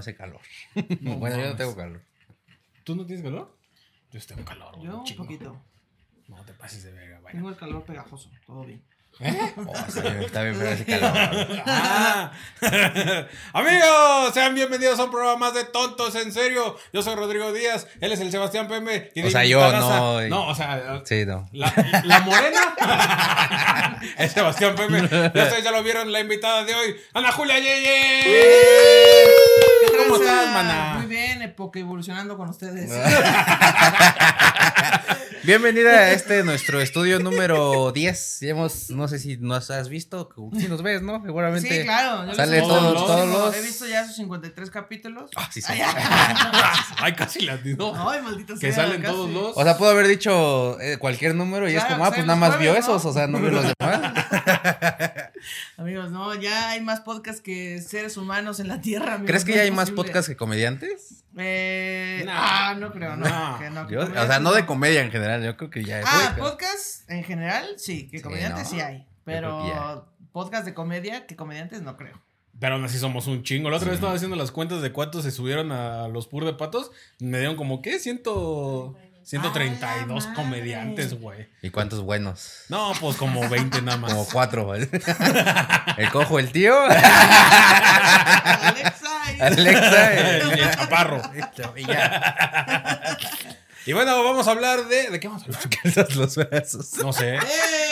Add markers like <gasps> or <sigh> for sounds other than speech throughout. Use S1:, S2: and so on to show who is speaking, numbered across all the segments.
S1: hace calor. <laughs> bueno, yo no tengo calor.
S2: ¿Tú no tienes calor? Yo tengo calor, güey.
S3: Yo un
S2: chingo.
S3: poquito.
S2: No te pases de verga, vaya.
S3: Tengo el calor pegajoso, todo bien. <laughs>
S1: Oh, está bien, está bien, pero hace calor.
S2: Ah. <laughs> Amigos, sean bienvenidos a un programa más de Tontos en Serio. Yo soy Rodrigo Díaz, él es el Sebastián Peme. y
S1: O sea, yo no, y-
S2: No, o sea,
S1: Sí, no.
S2: la, la morena es Sebastián Peme. Ya ustedes ya lo vieron, la invitada de hoy, Ana Julia Yeye. ¿Cómo estás, mana?
S3: Muy bien, época evolucionando con ustedes. <laughs>
S1: Bienvenida a este nuestro estudio número 10. Ya hemos, no sé si nos has visto, si nos ves, ¿no? Seguramente.
S3: Sí, claro. yo
S1: Sale
S3: visto
S2: todos-
S3: muchísimo.
S1: todos los-
S3: He visto ya sus 53 capítulos.
S1: Ah, sí, sí.
S3: Ay, <laughs> ay,
S2: casi latino.
S3: Ay, maldito
S2: Que
S3: sea,
S2: salen
S3: casi.
S2: todos los.
S1: O sea, pudo haber dicho eh, cualquier número y es como, ah,
S3: que
S1: pues nada
S3: los
S1: más vio esos, o sea, no vio los demás. <laughs> <laughs>
S3: Amigos, no, ya hay más podcasts que seres humanos en la Tierra. amigos,
S1: ¿Crees que
S3: no
S1: ya hay más podcasts que comediantes?
S3: Eh,
S2: No.
S3: Ah, no creo, no.
S2: No.
S3: que no, que
S1: Yo- o sea, no de comedia en general, yo creo que ya es.
S3: Ah,
S1: Uy,
S3: podcast en general, sí, que
S1: Sí,
S3: comediantes
S1: ¿no?
S3: sí hay. Pero podcast de comedia, que comediantes no creo.
S2: Pero aún así somos un chingo. La otra vez estaba haciendo las cuentas de cuántos se subieron a los pur de patos. Me dieron como, ¿qué? Ciento... 132
S3: ¡A la
S2: comediantes, güey.
S1: ¿Y cuántos buenos?
S2: No, pues como 20 nada más.
S1: Como cuatro. ¿vale? <laughs> el cojo, el tío.
S3: Alexa. y-
S1: Alexa. <laughs>
S2: el,
S1: el-
S2: el chaparro.
S1: Y ya.
S2: Y bueno, vamos a hablar de... ¿De qué vamos a hablar?
S1: Alzas <laughs> los brazos.
S2: No sé.
S3: ¡Eh!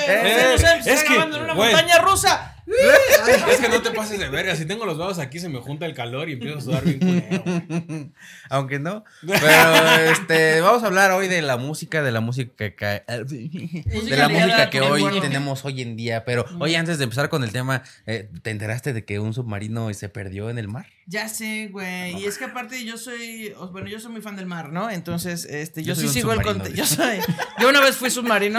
S2: Eh,
S3: no sé, se
S2: es que,
S3: grabando en una
S2: güey.
S3: montaña rusa. <laughs>
S2: Es que no te pases de verga. Si tengo los dedos aquí, se me junta el calor y empiezo a sudar bien culero. <laughs>
S1: Aunque no. Pero este, vamos a hablar hoy de la música, de la música que, <laughs> de la música que hoy tenemos hoy en día. Pero oye, antes de empezar con el tema, eh, ¿te enteraste de que un submarino se perdió en el mar?
S3: Ya sé, güey. Y es que aparte yo soy, bueno, yo soy muy fan del mar, ¿no? Entonces, este, yo,
S1: Yo soy
S3: sí sigo el
S1: submarino,
S3: conte-
S1: dice.
S3: Yo soy, yo una vez fui submarino,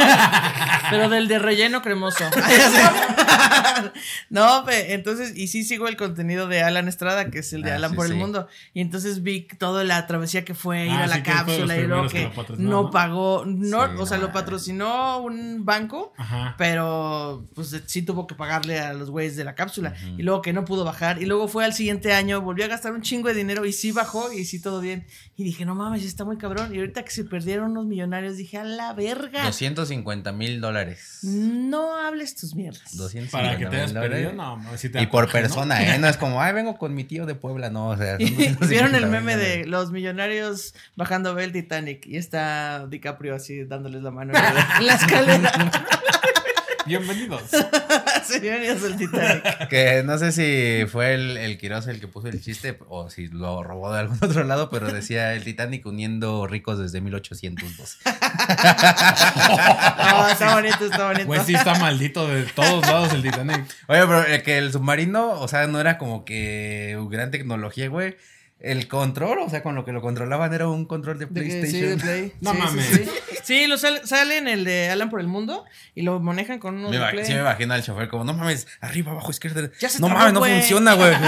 S3: pero del de relleno cremoso. Ya sé. <laughs> no, entonces, y sí sigo el contenido de Alan Estrada, que es el de
S1: Ah,
S3: Alan
S1: sí,
S3: por el
S1: sí.
S3: mundo. Y entonces vi toda la travesía que fue ir
S2: Ah,
S3: a la
S2: sí,
S3: cápsula y luego
S2: que
S3: que
S2: lo patrocinó,
S3: no
S2: ¿no?
S3: pagó, no,
S1: Sí,
S3: o sea,
S1: no.
S3: lo patrocinó un banco.
S2: Ajá.
S3: Pero pues sí tuvo que pagarle a los güeyes de la cápsula. Y luego que no pudo bajar. Y luego fue al siguiente año, volvió a gastar un chingo de dinero y sí bajó y sí todo bien. Y dije, no mames, está muy cabrón. Y ahorita que se perdieron unos millonarios, dije, a la verga.
S1: 250 mil dólares.
S3: No hables tus mierdas.
S1: 250
S2: Para que te no, te
S1: Y por
S2: coraje, ¿no?
S1: persona, ¿eh? No es como, ay, vengo con mi tío de Puebla, no, o sea. son
S3: Y <laughs>
S1: 250
S3: vieron el meme de los millonarios bajando el Titanic y está DiCaprio así dándoles la mano en la escalera. <laughs>
S2: Bienvenidos. <laughs>
S3: sí, bienvenidos al Titanic.
S1: Que no sé si fue el, el Quiroz el que puso el chiste o si lo robó de algún otro lado, pero decía el Titanic uniendo ricos desde 1802. <laughs>
S3: No, está bonito, está bonito.
S2: Pues sí está maldito de todos lados el Titanic.
S1: Oye, pero eh, que el submarino, o sea, no era como que gran tecnología, güey. El control, o sea, con lo que lo controlaban era un control de PlayStation.
S3: sí, de Play. <laughs>
S2: No
S3: Sí,
S2: mames.
S3: Sí, Sí, lo sal- sale en el de Alan por el mundo y lo manejan con unos
S1: Me
S3: de Play.
S1: sí me imagino al chofer como, no mames, arriba, abajo, izquierda.
S3: Ya se
S1: no
S3: trabó,
S1: mames, no
S3: güey.
S1: funciona, güey. <laughs>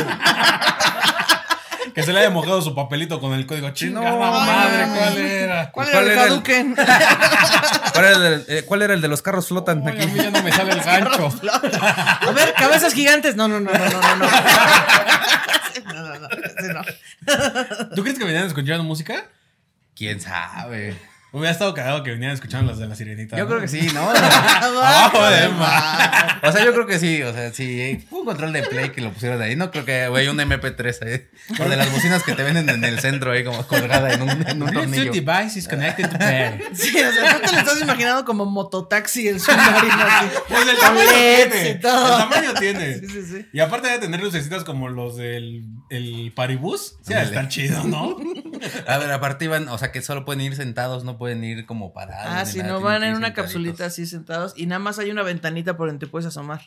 S2: Que se le haya mojado su papelito con el código. Chingada
S1: no,
S2: madre. ¿cuál era?
S3: ¿Cuál,
S1: ¿Cuál
S3: era el Hadouken? <laughs>
S1: ¿Cuál era, el, eh, cuál era el de los carros flotan
S2: Ay, a
S1: aquí?
S2: mí ya no me sale el gancho.
S3: A ver, cabezas gigantes. No, no, no, no, no, no. No, no, no, no, no.
S2: ¿Tú crees que venían escuchando música?
S1: ¿Quién sabe?
S2: Hubiera estado cagado que venían escuchando las de la sirenita.
S1: Yo
S2: ¿no?
S1: creo que sí, ¿no?
S2: Abajo de mar.
S1: O sea, yo creo que sí, o sea, sí, fue un control de play que lo pusieron ahí. No creo que, güey, un MP3 ahí. O de las bocinas que te venden en el centro ahí como colgada en un, en un tornillo.
S2: device is connected to bed.
S3: Sí, o sea, tú te lo estás imaginando como mototaxi el submarino. así. <laughs>
S2: Pues el tamaño tiene. El tamaño tiene.
S3: Sí, sí, sí.
S2: Y aparte de tener lucecitas como los del el paribús, sí, está chido, ¿no? <laughs>
S1: A ver, aparte iban, o sea, que solo pueden ir sentados, no pueden ir como parados.
S3: Ah,
S1: nada,
S3: no van en una
S1: sentaditos.
S3: capsulita así sentados y nada más hay una ventanita por donde te puedes asomar.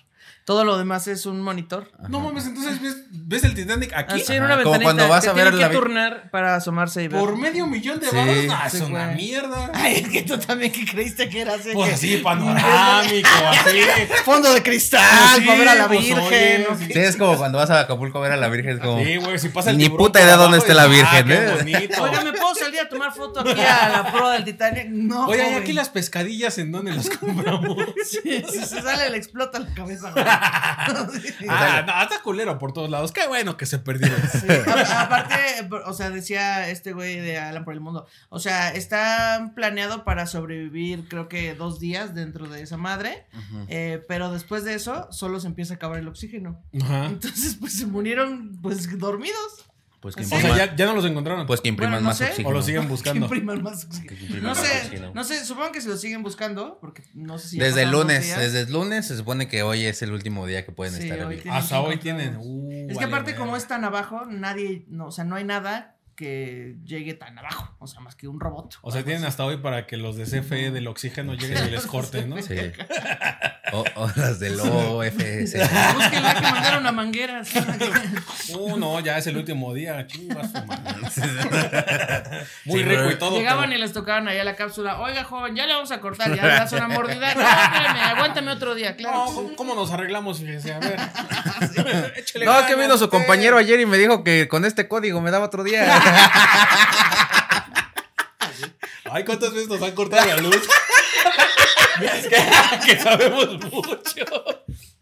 S3: Todo lo demás es un monitor.
S2: No mames, entonces ves, ves el Titanic aquí
S3: Así en
S1: Ajá,
S3: una
S1: como
S3: ventanita.
S1: cuando vas a ver la
S3: que turnar para asomarse y ver.
S2: por medio millón de
S1: Sí.
S2: baros. No, es
S3: Sí,
S2: una
S3: güey.
S2: mierda.
S3: Ay, es que tú también que creíste que era así.
S2: Pues
S3: que-
S2: así, <laughs> panorámico, así. <laughs>
S3: Fondo de cristal,
S2: Pues sí,
S3: para ver a la
S2: pues,
S3: Virgen.
S2: oye,
S3: ¿no?
S2: sí.
S1: Sí, es como cuando vas a Acapulco a ver a la Virgen, es como...
S2: Sí, güey, si pasa el
S1: Ni puta idea dónde esté la Virgen,
S2: ah,
S1: ¿eh?
S3: Oiga, ¿me puedo salir a tomar foto aquí a la proa del Titanic? No.
S2: Oye, ¿y aquí las pescadillas en dónde las compramos? <laughs>
S3: Sí, si se sale le explota la cabeza. <laughs>
S2: Ah, no, está culero por todos lados. Qué bueno que se perdieron.
S3: Sí, <laughs> Aparte, o sea, decía este güey de Alan por el mundo. O sea, está planeado para sobrevivir, creo que dos días dentro de esa madre. eh, pero después de eso, solo se empieza a acabar el oxígeno.
S2: Ajá.
S3: Entonces, pues se murieron, pues dormidos.
S1: Pues que.
S2: O
S1: impriman,
S2: sea, ya, ya no los encontraron.
S1: pues que impriman
S3: Bueno, no
S1: más
S3: sé.
S1: oxígeno.
S2: o los siguen <laughs>
S3: Que
S2: buscando.
S3: impriman más oxígeno.
S1: Que impriman
S3: No
S1: más
S3: sé,
S1: oxígeno.
S3: no sé, supongo que se lo siguen buscando, porque no sé si.
S1: Desde el lunes, desde el lunes se supone que hoy es el último día que pueden
S3: Sí,
S1: estar
S3: hoy
S1: vivos.
S2: Hasta
S3: que
S2: hoy tienen. Uh,
S3: Es que
S2: vale,
S3: aparte, como es tan abajo, nadie, no, o sea, no hay nada que llegue tan abajo, o sea, más que un robot.
S2: O sea, tienen hasta hoy para que los de CFE del oxígeno lleguen y les corten, ¿no?
S1: Sí. O, o las del OFS.
S3: Búsquenla que mandar una manguera. así.
S2: Uh, no, ya es el último día. Madre. Muy
S1: Sí,
S2: rico y todo.
S3: Llegaban
S2: pero-
S3: y les tocaban ahí a la cápsula. Oiga, joven, ya le vamos a cortar, ya le das una mordida. No, espérame, aguántame otro día,
S2: No,
S3: claro.
S2: ¿cómo- ¿cómo nos arreglamos? Fíjese, a ver. <laughs> <laughs>
S1: No,
S2: ganas,
S1: que vino su compañero ayer y me dijo que con este código me daba otro día.
S2: Ay, ¿cuántas veces nos han cortado la luz? que, que sabemos mucho.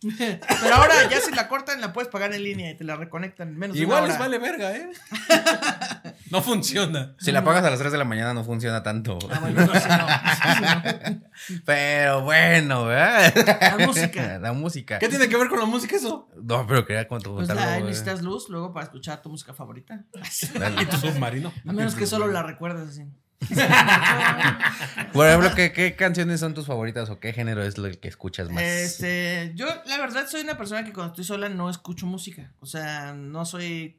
S2: <laughs>
S3: Pero ahora ya si la cortan, la puedes pagar en línea y te la reconectan en menos de
S2: Igual les vale verga, ¿eh? <laughs> No funciona.
S1: Si la pagas a las 3 de la mañana no funciona tanto.
S3: Ah, bueno, no, sí, no, <laughs> sí,
S1: Pero bueno, ¿verdad?
S3: La música.
S1: La música.
S2: ¿Qué tiene que ver con la música eso?
S1: No, pero quería cuánto
S3: Pues la,
S1: contarlo,
S3: necesitas luz luego para escuchar tu música favorita.
S2: Y tu submarino.
S3: A menos que solo la recuerdes así. <laughs>
S1: Por ejemplo, ¿qué, ¿qué canciones son tus favoritas o qué género es lo que escuchas más?
S3: Este, yo la verdad soy una persona que cuando estoy sola no escucho música. O sea, no soy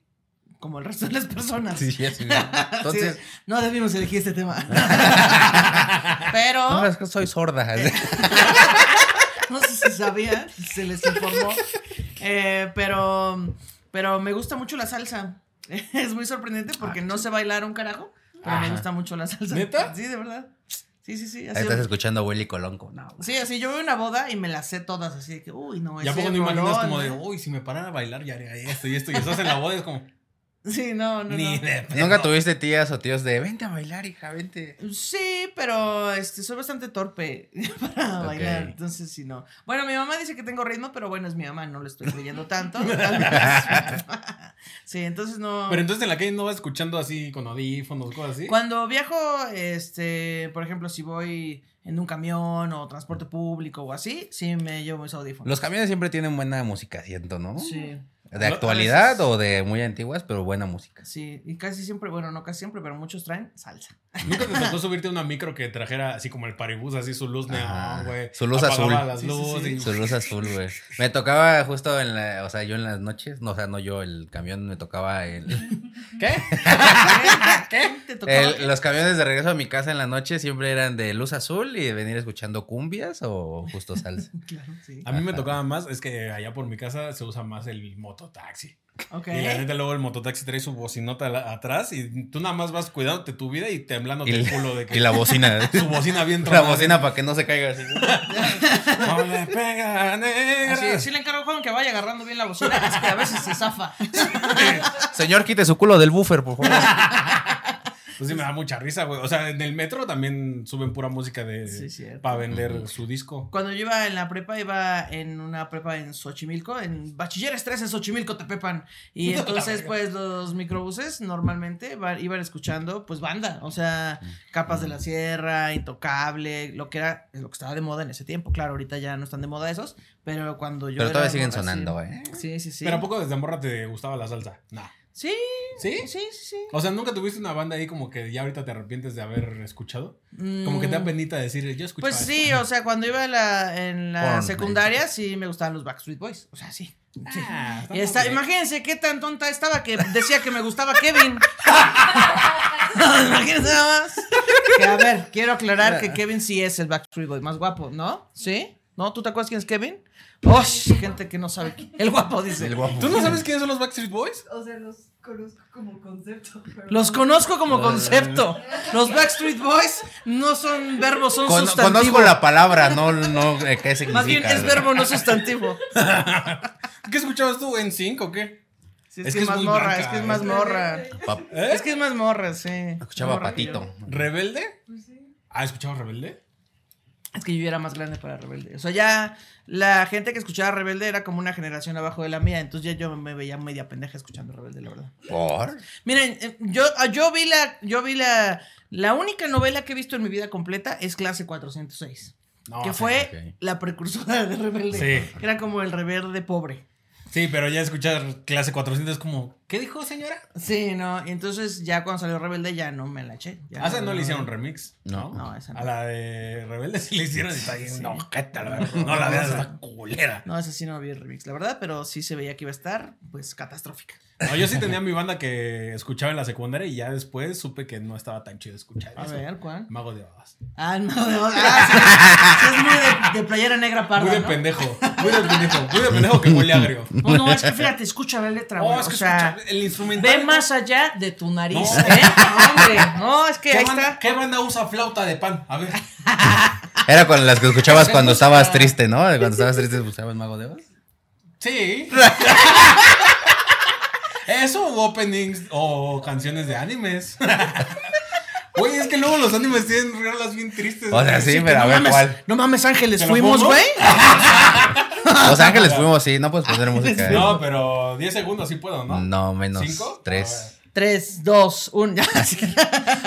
S3: como el resto de las personas.
S1: Sí, ya <laughs> sí. Entonces,
S3: Sí, no debimos elegir este tema. <laughs> Pero
S1: no, es que soy sorda.
S3: no sé si sabían, se les informó. Eh, pero, pero me gusta mucho la salsa. Es muy sorprendente porque no sé bailar un carajo, pero me gusta mucho la salsa.
S2: ¿Neta?
S3: Sí, de verdad. Sí, sí, sí.
S1: Ahí
S3: Así,
S1: estás escuchando a Willy Colonco. No.
S3: sí, así yo veo una boda y me las sé todas, así de que, uy, no,
S2: ¿Y a
S3: ese
S2: poco no imaginas como de, uy, si me parara a bailar ya haría esto y esto? Y estás en la boda y es como, <laughs>
S3: Sí, no, no,
S2: ni
S3: no.
S2: de.
S1: ¿Nunca tuviste tías o tíos de vente a bailar, hija, vente?
S3: Sí, pero este, soy bastante torpe <laughs> para bailar, entonces sí, no. Bueno, mi mamá dice que tengo ritmo, pero bueno, es mi mamá, no le estoy creyendo tanto. <laughs> sí, entonces no.
S2: Pero entonces en la calle no vas escuchando así con audífonos, cosas así.
S3: Cuando viajo, este, por ejemplo, si voy en un camión o transporte público o así, sí me llevo mis audífonos.
S1: Los camiones siempre tienen buena música, siento, ¿no?
S3: Sí,
S1: De actualidad
S3: veces-
S1: o de muy antiguas, pero buena música.
S3: sí, y casi siempre, bueno, no casi siempre, pero muchos traen salsa.
S2: ¿Nunca te tocó <laughs> subirte a una micro que trajera así como el paribús, así su luz neón, güey?
S1: Su luz
S2: Apagaba
S1: azul.
S2: las
S3: Sí, sí,
S2: luces
S3: sí.
S2: y-
S1: Su luz azul, güey. Me tocaba justo en la, o sea, yo en las noches, no, o sea, no yo, el camión me tocaba el, <laughs>
S2: ¿Qué? <laughs>
S3: ¿Qué? ¿Te tocaba
S1: el- los camiones de regreso a mi casa en la noche siempre eran de luz azul y de venir escuchando cumbias o justo salsa.
S3: Claro, sí.
S2: A mí me tocaba más, es que allá por mi casa se usa más el mototaxi.
S3: Ok.
S2: Y la neta luego el mototaxi trae su bocinota la- atrás y tú nada más vas cuidándote tu vida y temblando el culo de que
S1: y la bocina. <laughs>
S2: su bocina bien
S1: la
S2: tronada.
S1: bocina para que no se caiga así. <laughs>
S2: No le pega, negra.
S3: Así, sí le encargo joven que vaya agarrando bien la bocina, es que a veces se zafa. <laughs>
S1: Señor, quite su culo del buffer, por favor.
S2: Pues sí me da mucha risa, güey. O sea, en el metro también suben pura música de
S3: Sí,
S2: para vender su disco.
S3: Cuando yo iba en la prepa, iba en una prepa en Xochimilco, en Bachilleres 3 en Xochimilco, Tepepan. Y <laughs> entonces, pues, los microbuses normalmente va- iban escuchando, pues, banda. O sea, Capas de la Sierra, Intocable, lo que era, lo que estaba de moda en ese tiempo. Claro, ahorita ya no están de moda esos, pero cuando yo
S1: Pero
S3: era
S1: todavía siguen
S3: morra,
S1: sonando, ¿eh?
S3: Sí, sí, sí.
S2: Pero ¿a poco desde morra te gustaba la salsa? No.
S3: Sí,
S2: ¿Sí?
S3: sí, sí, sí.
S2: O sea, ¿nunca tuviste una banda ahí como que ya ahorita te arrepientes de haber escuchado? Como que te da
S3: Mm,
S2: penita decir, yo escuchaba
S3: Pues
S2: esto"?
S3: sí, o sea, cuando iba en la, en la secundaria, sí me gustaban los Backstreet Boys. O sea, sí. sí.
S2: Ah,
S3: Y está, imagínense qué tan tonta estaba que decía que me gustaba Kevin. <laughs> imagínense nada más. Que a ver, quiero aclarar que <laughs> Kevin sí es el Backstreet Boy más guapo, ¿no? ¿Sí? ¿No? ¿Tú te acuerdas quién es Kevin? ¡Oh! Gente que no sabe. quién- El guapo, dice.
S1: El guapo.
S2: ¿Tú no sabes quiénes son los Backstreet Boys?
S4: O sea, los conozco como concepto. pero
S3: Los
S4: no-
S3: conozco como concepto. Los Backstreet Boys no son verbos, son
S1: Con-
S3: sustantivos.
S1: conozco la palabra, no, no eh, qué significa.
S3: Más bien es verbo, no sustantivo. <laughs>
S2: ¿Qué escuchabas tú? ¿En Sync o qué?
S3: Sí, es,
S2: Es
S3: que,
S2: que
S3: es
S2: es
S3: más
S2: muy
S3: morra,
S2: blanca,
S3: es que es
S2: ¿eh?
S3: más morra.
S1: Pa-
S2: ¿Eh?
S3: Es que es más morra, sí.
S1: Escuchaba
S3: Morra que
S1: patito.
S2: ¿Rebelde?
S4: Pues sí.
S2: Ah, ¿escuchabas Rebelde?
S3: Es que yo ya era más grande para Rebelde. O sea, ya la gente que escuchaba Rebelde era como una generación abajo de la mía. Entonces ya yo me veía media pendeja escuchando Rebelde, la verdad.
S1: ¿Por?
S3: Miren, eh, yo, ah, yo vi la. Yo vi la. La única novela que he visto en mi vida completa es Clase 406.
S2: No,
S3: que
S2: sí,
S3: fue la precursora de Rebelde.
S2: Sí.
S3: Que era como el Rebelde pobre.
S2: Sí, pero ya escuchar clase 400 es como, ¿qué dijo señora?
S3: Sí, no. Y entonces ya cuando salió Rebelde ya no me la eché. Ya
S2: A esa no le hicieron remix.
S1: No.
S3: No, esa no.
S2: A la de Rebelde sí le hicieron y está bien.
S3: Sí.
S2: No, ¿qué tal? No la veas, está culera.
S3: No, esa sí no vi el remix, la verdad, pero sí se veía que iba a estar, pues, catastrófica.
S2: No, yo sí tenía mi banda que escuchaba en la secundaria y ya después supe que no estaba tan chido escuchar
S3: A
S2: eso.
S3: ver, ¿cuál?
S2: Mago de Oz.
S3: Ah, el mago de Oz. Ah, sí. Sí, es muy de, de playera negra parda,
S2: Muy de
S3: ¿no?
S2: pendejo. Muy de pendejo. Muy de pendejo que huele agrio.
S3: No, no, es que fíjate, escucha la letra,
S2: Oh,
S3: güey.
S2: es que
S3: o sea,
S2: escucha el instrumental.
S3: ve más allá de tu nariz,
S2: No.
S3: ¿eh? No, hombre, no, es que
S2: ¿Qué
S3: ahí
S2: banda,
S3: está.
S2: ¿Qué banda usa flauta de pan? A ver. <laughs>
S1: Era con las que escuchabas cuando estabas triste, ¿no? Cuando estabas triste escuchabas Mago de Oz.
S2: Sí. Eso, openings o canciones de animes. <laughs> Güey, es que luego los animes tienen rolas bien tristes.
S1: O sea, sí, pero a ver
S2: mames.
S1: cuál.
S3: No mames, Ángeles,
S2: ¿Te lo
S3: fuimos, güey. <laughs>
S1: Los Ángeles fuimos, sí, no puedes poner música. ¿eh?
S2: No, pero 10 segundos sí puedo, ¿no?
S1: No, menos.
S2: ¿Cinco?
S1: Tres.
S3: Tres, dos, uno. <laughs>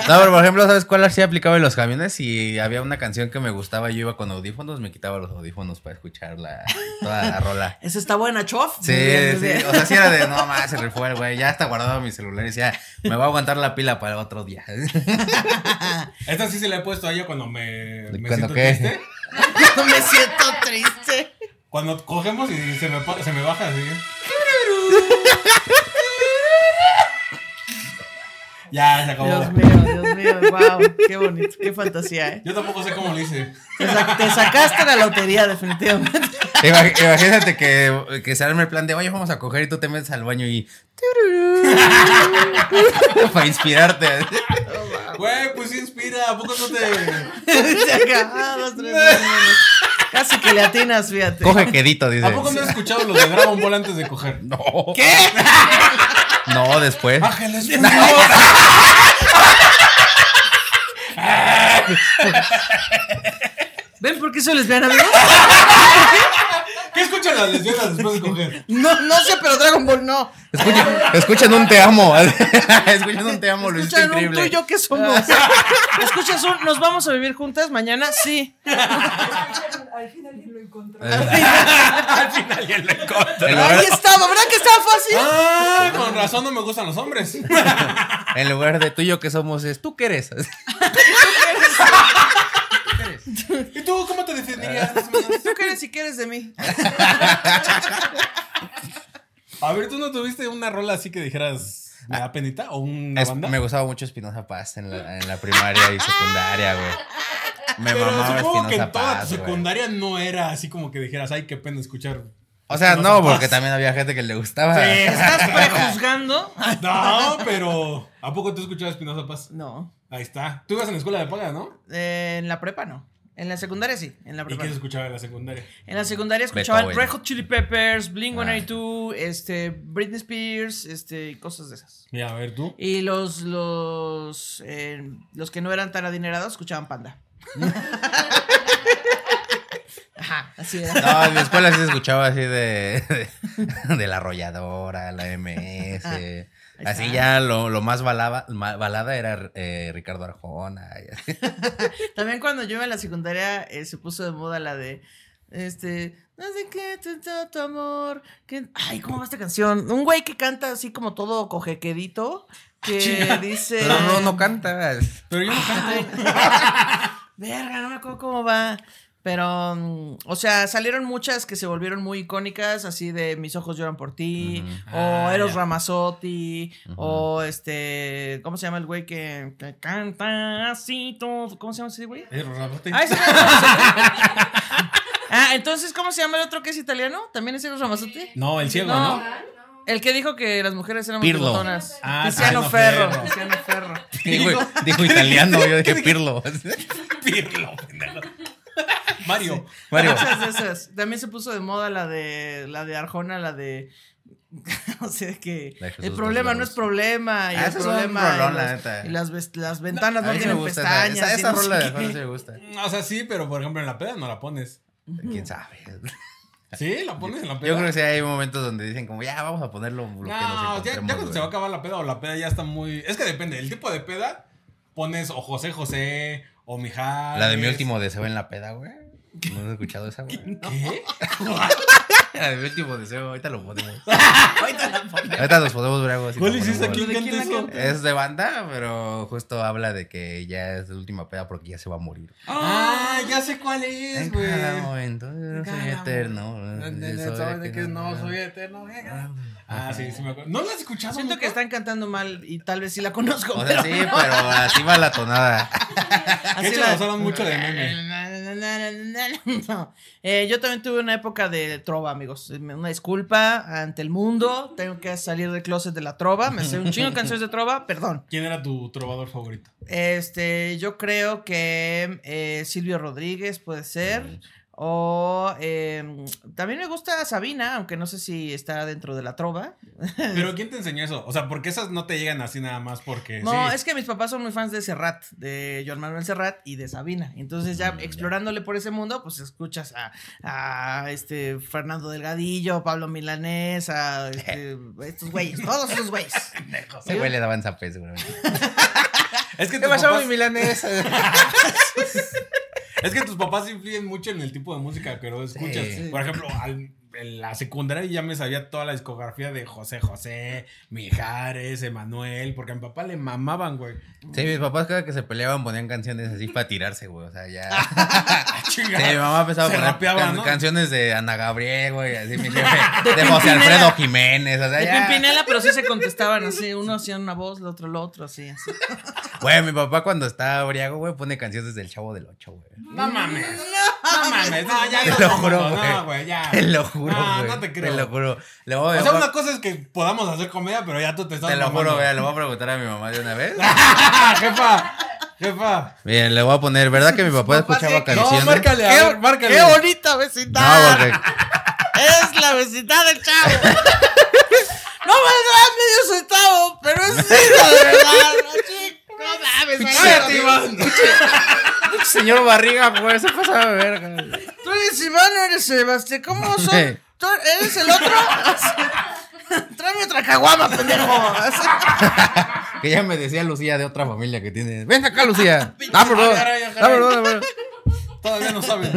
S1: No, pero por ejemplo, ¿sabes cuál sí aplicaba en los camiones? Si había una canción que me gustaba, yo iba con audífonos, me quitaba los audífonos para escuchar la, toda la rola. <laughs>
S3: Esa está buena, chof.
S1: Sí,
S3: bien,
S1: sí.
S3: bien.
S1: O sea, sí era de, <laughs> no más, se rifó el güey. Ya está guardado mi celular y decía, me va a aguantar la pila para otro día.
S2: Esta sí se la he puesto a ella cuando me, me
S1: ¿Cuándo
S2: siento
S1: qué?
S2: triste.
S3: me siento triste.
S2: Cuando cogemos y se me, se me baja así. <laughs> ya, se acabó.
S3: Dios mío, Dios mío, wow, qué bonito, qué fantasía, ¿eh?
S2: Yo tampoco sé cómo lo hice.
S3: Te, sa- te sacaste la lotería, definitivamente.
S1: Imag- Imagínate que, que se arme el plan de, oye, vamos a coger y tú te metes al baño y... <laughs> para inspirarte.
S2: Güey, pues sí inspira. ¿A poco no te.? <laughs>
S3: Se acaba, ah, dos, tres, nueve. Casi que le atinas, fíjate.
S1: Coge quedito, dice.
S2: ¿A poco no has escuchado los de Dragon Ball antes de coger?
S1: No.
S3: ¿Qué?
S1: No, después.
S2: Ángeles, <laughs>
S3: ¿Ven por qué soy lesbiana, amigo?
S2: ¿Qué escuchan las lesbianas después de coger?
S3: No, no sé, pero Dragon Ball no.
S1: Escuchen, escuchen un te amo. <laughs> escuchen un te amo, lo hiciste
S3: Escuchan un tú
S1: increíble.
S3: y yo que somos. Escuchas un, ¿nos vamos a vivir juntas mañana? Sí.
S4: Al final alguien lo encontró.
S2: Al final ya lo encontré.
S1: En lugar,
S3: Ahí estaba, ¿verdad que estaba fácil?
S2: Ah, con razón no me gustan los hombres.
S1: en lugar de tú y yo que somos, es tú que eres. <laughs>
S2: ¿Y tú cómo te defenderías? más o menos?
S3: ¿Tú qué eres y qué eres de mí?
S2: A ver, ¿tú no tuviste una rola así que dijeras me da penita? ¿O una
S1: Es-
S2: banda?
S1: me gustaba mucho Espinosa Paz en la, en la primaria y secundaria, güey. Me
S2: Pero
S1: mamaba
S2: supongo que
S1: Espinosa
S2: en toda
S1: Paz,
S2: tu
S1: güey.
S2: secundaria no era así como que dijeras, ay, qué pena escuchar.
S1: O sea, no,
S2: Paz".
S1: porque también había gente que le gustaba.
S3: ¿Estás prejuzgando?
S2: No, pero ¿a poco tú escuchabas Espinosa Paz?
S3: No.
S2: Ahí está. Tú ibas en la escuela de paga, ¿no?
S3: Eh, en la prepa no. En la secundaria sí. En la
S2: ¿Y qué se escuchaba en la secundaria?
S3: En la secundaria escuchaban. Red Hot Chili Peppers, Blink
S1: Ah.
S3: 182, este, Britney Spears, este, y cosas de esas.
S2: Mira, a ver, tú.
S3: Y los, los, eh, los que no eran tan adinerados escuchaban Panda. <laughs> Ajá, así era.
S1: No, en mi escuela sí se escuchaba así de, de, de la arrolladora, la MS. Así ya lo, lo más balada, ma- balada era eh, Ricardo Arjona. <laughs>
S3: También cuando yo iba en la secundaria eh, se puso de moda la de este no sé qué tanto tu amor que ay cómo va esta canción un güey que canta así como todo cojequedito que
S2: chinga.
S3: dice
S1: Pero no, no cantas.
S2: Pero yo no canto. <laughs>
S3: verga no me acuerdo cómo va pero mm, o sea salieron muchas que se volvieron muy icónicas así de mis ojos lloran por ti o
S2: Ah,
S3: Eros. Ramazzotti o este cómo se llama el güey que, que canta así todo cómo se llama ese güey. Ah, ese no es Ramazzotti. Ah, entonces, ¿cómo se llama el otro que es italiano? ¿También es Eros Ramazzotti?
S2: No, el ciego,
S3: No.
S2: ¿no?
S3: El que dijo que las mujeres eran
S1: Pirlo.
S3: botonas.
S2: Ah,
S3: Tiziano
S2: Tiziano
S3: Ferro.
S2: Ferro.
S3: Tiziano Ferro.
S1: Dijo, dijo italiano, yo dije <laughs> Pirlo.
S2: Pirlo, pendejo. Mario. <laughs>
S1: Mario.
S3: Muchas de esas. También se puso de moda la de la de Arjona, la de <laughs> o sea que
S1: La
S3: el problema no es problema. Y
S1: Ah,
S3: el problema.
S1: rolón,
S3: y
S1: la
S3: los-
S1: neta.
S3: y las, ves- las ventanas no
S1: me
S3: tienen
S1: gusta esa,
S3: pestañas.
S1: esa, esa
S3: no
S1: rola de. Juan sí me gusta.
S2: O sea, sí, pero por ejemplo en la peda no la pones.
S1: ¿Quién sabe? <laughs>
S2: ¿Sí? ¿La pones en la peda?
S1: Yo creo que sí hay momentos donde dicen como, ya, vamos a ponerlo lo que nos
S2: No, ya, cuando se va a acabar la peda o la peda ya está muy... Es que depende, el tipo de peda pones o José José o Mijares.
S1: La de mi último deseo en la peda, güey. ¿No has escuchado esa, güey?
S2: ¿Qué? <laughs>
S1: Mi último deseo, ahorita lo ponemos. <laughs>
S3: Ahorita la ponemos.
S1: Ahorita nos podemos ver algo así.
S2: ¿Cuál hiciste?
S1: ponemos.
S2: ¿Quién
S3: ¿De
S2: canta
S3: quién la
S2: eso?
S3: canta?
S1: Es de banda, pero justo habla de que ya es la última peda porque ya se va a morir.
S2: Ah, ya sé cuál es,
S1: En
S2: güey.
S1: cada momento yo soy eterno.
S2: no soy eterno. Ah, sí, sí me acuerdo. ¿No la has escuchado?
S3: Siento
S2: nunca?
S3: que están cantando mal y tal vez sí la conozco.
S1: O
S3: pero
S1: sea, sí, pero así va la tonada. <laughs>
S2: Hecho
S3: la
S2: usaron mucho de meme. <laughs>
S3: No. Eh, yo también tuve una época de trova, amigos. Una disculpa ante el mundo. Tengo que salir del closet de la trova. Me sé un chingo de canciones de trova. Perdón.
S2: ¿Quién era tu trovador favorito?
S3: Este, yo creo que eh, Silvio Rodríguez puede ser. O eh, también me gusta Sabina, aunque no sé si está dentro de la trova.
S2: ¿Pero <laughs> quién te enseñó eso? O sea, porque esas no te llegan así nada más porque
S3: No,
S2: sí.
S3: es que mis papás son muy fans de Serrat, de Joan Manuel Serrat y de Sabina. Entonces ya explorándole por ese mundo, pues escuchas a, a este Fernando Delgadillo, Pablo Milanés, a este, <laughs> estos güeyes, todos esos güeyes.
S1: Ese güey le daban zapes, seguramente. <laughs>
S2: Es que
S1: ¿Qué
S2: tus
S1: pasó,
S2: papás,
S1: mi milanesa?
S2: Es que tus papás influyen mucho en el tipo de música que lo escuchas.
S1: Sí.
S2: Por ejemplo, al- en la secundaria ya me sabía toda la discografía de José José, Mijares, Emanuel, porque a mi papá le mamaban, güey.
S1: Sí, mis papás cada que se peleaban ponían canciones así para tirarse, güey. O sea, ya. <laughs> Sí,
S2: Chinga.
S1: mi mamá empezaba a
S2: Se
S1: poner
S2: rapeaba,
S1: can-
S2: ¿no?
S1: canciones de Ana Gabriel, güey, así mi <laughs> jefe, de José Alfredo Jiménez, o sea,
S3: De
S1: ya.
S3: Pimpinela, pero sí se <laughs> contestaban así, uno hacía una voz, el otro el otro, así, así.
S1: Güey, mi papá cuando está briago, güey, pone canciones del Chavo del Ocho, güey.
S2: No mames. No mames. No, ya
S1: Te
S2: no,
S1: lo
S2: no,
S1: juro,
S2: no,
S1: güey.
S2: No, güey, ya.
S1: Te lo juro,
S2: No,
S1: güey.
S2: no te creo.
S1: Te lo juro. Le voy,
S2: O sea,
S1: voy-
S2: una cosa es que podamos hacer comedia, pero ya tú te estás
S1: te lo juro, güey, le voy a preguntar a mi mamá de una vez. <laughs>
S2: jefa, jefa.
S1: Bien, le voy a poner, ¿verdad que mi papá
S3: papá
S1: escuchaba
S3: sí
S1: canciones?
S2: No, márcale, a ver, márcale.
S3: ¡Qué bonita vecindad!
S1: No, porque
S3: Es la vecindad del chavo. <laughs> No me das medio centavo, pero es hija de verdad. No, no
S1: Pinche
S3: cállate,
S1: Iván. Señor Barriga, güey, se pasa de verga.
S3: Tú eres Iván, no eres Sebastián. ¿Cómo son? ¿Tú eres el otro? <laughs> Tráeme otra caguama, pendejo. <laughs>
S1: Que ya me decía Lucía de otra familia que tiene. Ven acá, Lucía. <laughs> Vámonos, vámonos.
S2: Todavía no saben.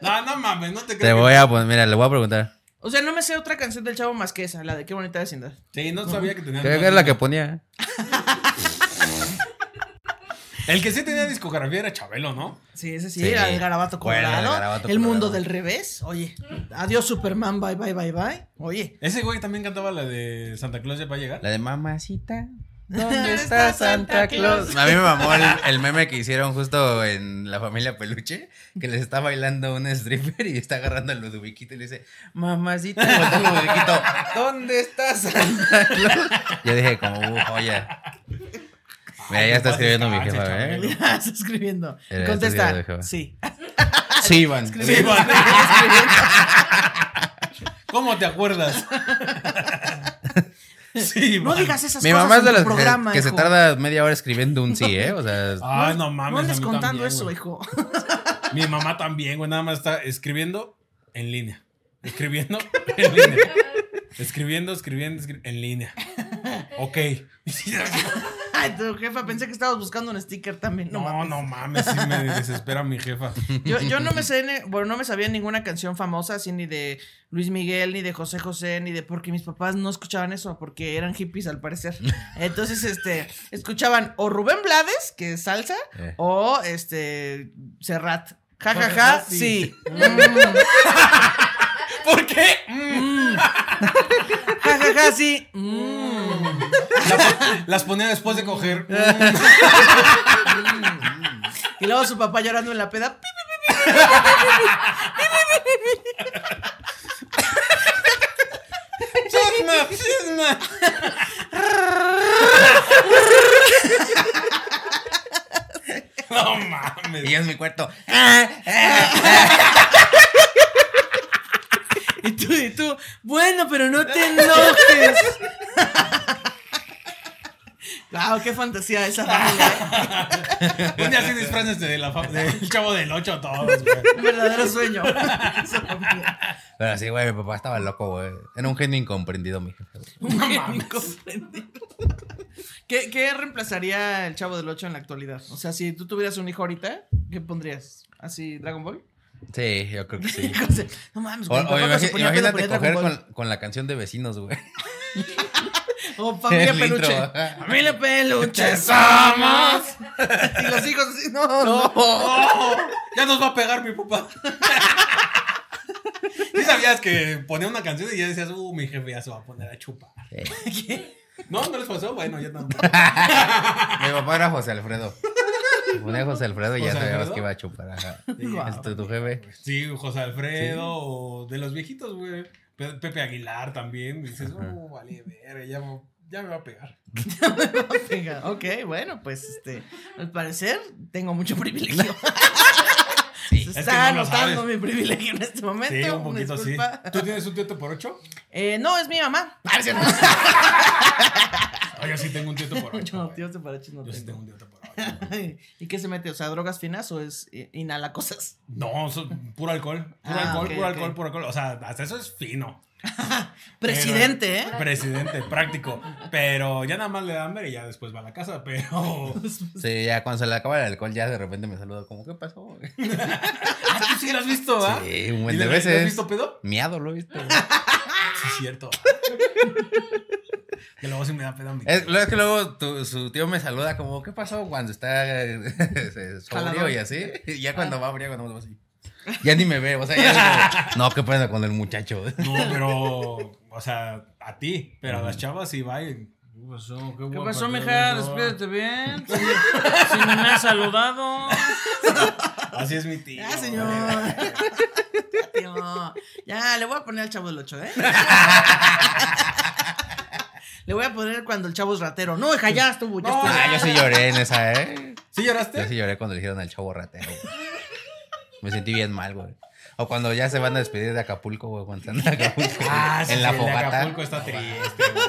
S2: no, no mames, no te
S1: Te
S2: creo.
S1: voy a poner, mira, le voy a preguntar.
S3: O sea, no me sé otra canción del chavo más que esa, la de qué bonita vecindad.
S2: Sí, no sabía que tenía.
S1: ¿Qué es la que ponía? <laughs>
S2: El que sí tenía discografía era Chabelo, ¿no?
S3: Sí, ese sí,
S1: Sí.
S3: era el garabato
S1: Bueno, el
S3: colorado.
S1: Garabato
S3: el mundo
S1: Colorado.
S3: del revés. Oye, adiós Superman, bye, bye, bye, bye. Oye.
S2: Ese güey también cantaba la de Santa Claus ya va a llegar.
S1: La de mamacita. ¿Dónde está Santa Claus? A mí me mamó el, el meme que hicieron justo en la familia Peluche, que les está bailando un stripper y está agarrando a Ludoviquito y le dice, mamacita, Ludoviquito, ¿dónde está Santa Claus? Yo dije como, uh, joya. Mira, ya está escribiendo mi jefa. ¿eh?
S3: Ya está escribiendo. Contesta. Sí.
S1: Sí, Iván.
S2: Sí, Iván. ¿Cómo te acuerdas? <laughs> sí,
S3: No digas esas
S1: Mi
S3: cosas
S1: mamá es de las que,
S3: programa,
S1: que se tarda media hora escribiendo un sí, ¿eh? O sea, <laughs>
S2: Ay, no mames.
S3: No andes contando
S2: también,
S3: eso,
S2: güey.
S3: hijo. <laughs>
S2: Mi mamá también, güey. Nada más está escribiendo en línea. Escribiendo <laughs> en línea. Escribiendo, escribiendo, escri- en línea. Ok.
S3: Ay, tu jefa, pensé que estabas buscando un sticker también. No,
S2: No,
S3: mames.
S2: no mames, sí me desespera mi jefa. <laughs>
S3: Yo, yo no me sé, bueno, no me sabía ninguna canción famosa, así ni de Luis Miguel, ni de José José, ni de porque mis papás no escuchaban eso, porque eran hippies al parecer. <laughs> Entonces, este, escuchaban o Rubén Blades, que es salsa,
S1: Eh.
S3: o este Serrat. Ja, ja, ja, sí.
S2: sí.
S3: Mm. <laughs>
S2: ¿Por qué?
S3: Ja, sí. Mm.
S2: Las ponía después de coger.
S3: Y luego su papá llorando en la peda.
S2: ¡Chisma! ¡Chisma! No mames.
S1: y es mi cuarto.
S3: Y tú, Y tú, pero no te enojes. <laughs> Wow, qué fantasía esa familia. <laughs>
S2: Un día así disfrácense de la del chavo del 8 todos, güey.
S3: Un verdadero sueño.
S1: Pero sí, güey, mi papá estaba loco, güey. Era un genio incomprendido, mi jefe.
S3: Un genio incomprendido. ¿Qué, ¿Qué reemplazaría el Chavo del 8 en la actualidad? O sea, si tú tuvieras un hijo ahorita, ¿qué pondrías? ¿Así Dragon Ball?
S1: Sí, yo creo que sí. <laughs>
S3: no mames, güey.
S1: o
S3: ponía
S1: imagínate
S3: ponía
S1: coger con, con la canción de vecinos, güey. <laughs>
S3: O <laughs> familia
S1: el intro,
S3: peluche.
S1: ajá.
S3: Familia peluche somos. y los hijos así, no, no.
S2: ¡Oh! Ya nos va a pegar mi papá. ¿Sí sabías que ponía una canción y ya decías, uh, mi jefe ya se va a poner a chupar? No, no les pasó. Bueno, ya tampoco.
S1: Mi papá era José Alfredo. Ponía José Alfredo y ya
S2: ¿José
S1: sabíamos que iba a chupar. Ajá. <laughs>
S3: Guau.
S1: ¿Es tu, tu jefe?
S2: Sí, José Alfredo o de los viejitos, güey. Pe- Pepe Aguilar también. Dices, oh, vale, ver, ya, me- ya me va a pegar. <laughs> <laughs>
S3: Ok, bueno, pues este, al parecer tengo mucho privilegio.
S2: Es que
S3: está
S2: no lo
S3: notando
S2: sabes.
S3: mi privilegio en este momento.
S2: Sí, un poquito sí.
S3: disculpa.
S2: ¿Tú tienes un tieto por ocho?
S3: Eh, no, es mi mamá. Ah.
S2: Ah, yo <laughs> sí tengo un tieto por ocho.
S3: No, tío, te parece no
S2: Yo sí tengo un tieto por ocho. <laughs>
S3: ¿Y qué se mete? O sea, drogas finas o es eh, inhala cosas?
S2: No, so- puro alcohol. Puro
S3: Ah,
S2: alcohol,
S3: ok,
S2: puro alcohol, puro alcohol. O sea, hasta eso es fino. <laughs>
S3: Presidente, ¿eh?
S2: Presidente, práctico. Pero ya nada más le da hambre y ya después va a la casa. Pero. <laughs>
S1: Sí, ya cuando se le acaba el alcohol, ya de repente me saluda como, ¿qué pasó? güey?" <laughs>
S2: Ah, tú sí lo has visto, ¿ah?
S1: Sí, un
S2: ¿Y
S1: buen de
S2: le has
S1: veces.
S2: visto pedo?
S1: Miado lo he visto.
S2: Sí, es cierto. que luego sí me da pedo a.
S1: Es, luego es que luego tu- su tío me saluda como, ¿qué pasó cuando está eh, sobrio y así? Y ya cuando va frío, cuando va así. Ya ni me ve, o sea, ya <laughs> no, ¿qué pasa con el muchacho?
S2: No, pero. O sea, a ti. Pero a las chavas sí va y. ¿Qué pasó?
S3: ¿Qué
S2: guapa
S3: pasó, mija? Despídete bien. Si, si no me has saludado.
S2: Así es mi tío.
S3: Ya, señor. Ya, tío. Ya, le voy a poner al chavo del 8, ¿eh? Le voy a poner cuando el chavo es ratero. No, hija, ya estuvo. Ya
S2: No,
S3: estuvo.
S1: Ah, yo sí lloré en esa, ¿eh?
S2: ¿Sí
S1: Yo
S2: lloraste?
S1: sí lloré cuando le dijeron al chavo ratero. Me sentí bien mal, güey. O cuando ya se van a despedir de Acapulco, güey, cuando están en Acapulco. <laughs>
S2: Ah, sí,
S1: en la
S2: el de
S1: fogata.
S2: Acapulco está triste. güey.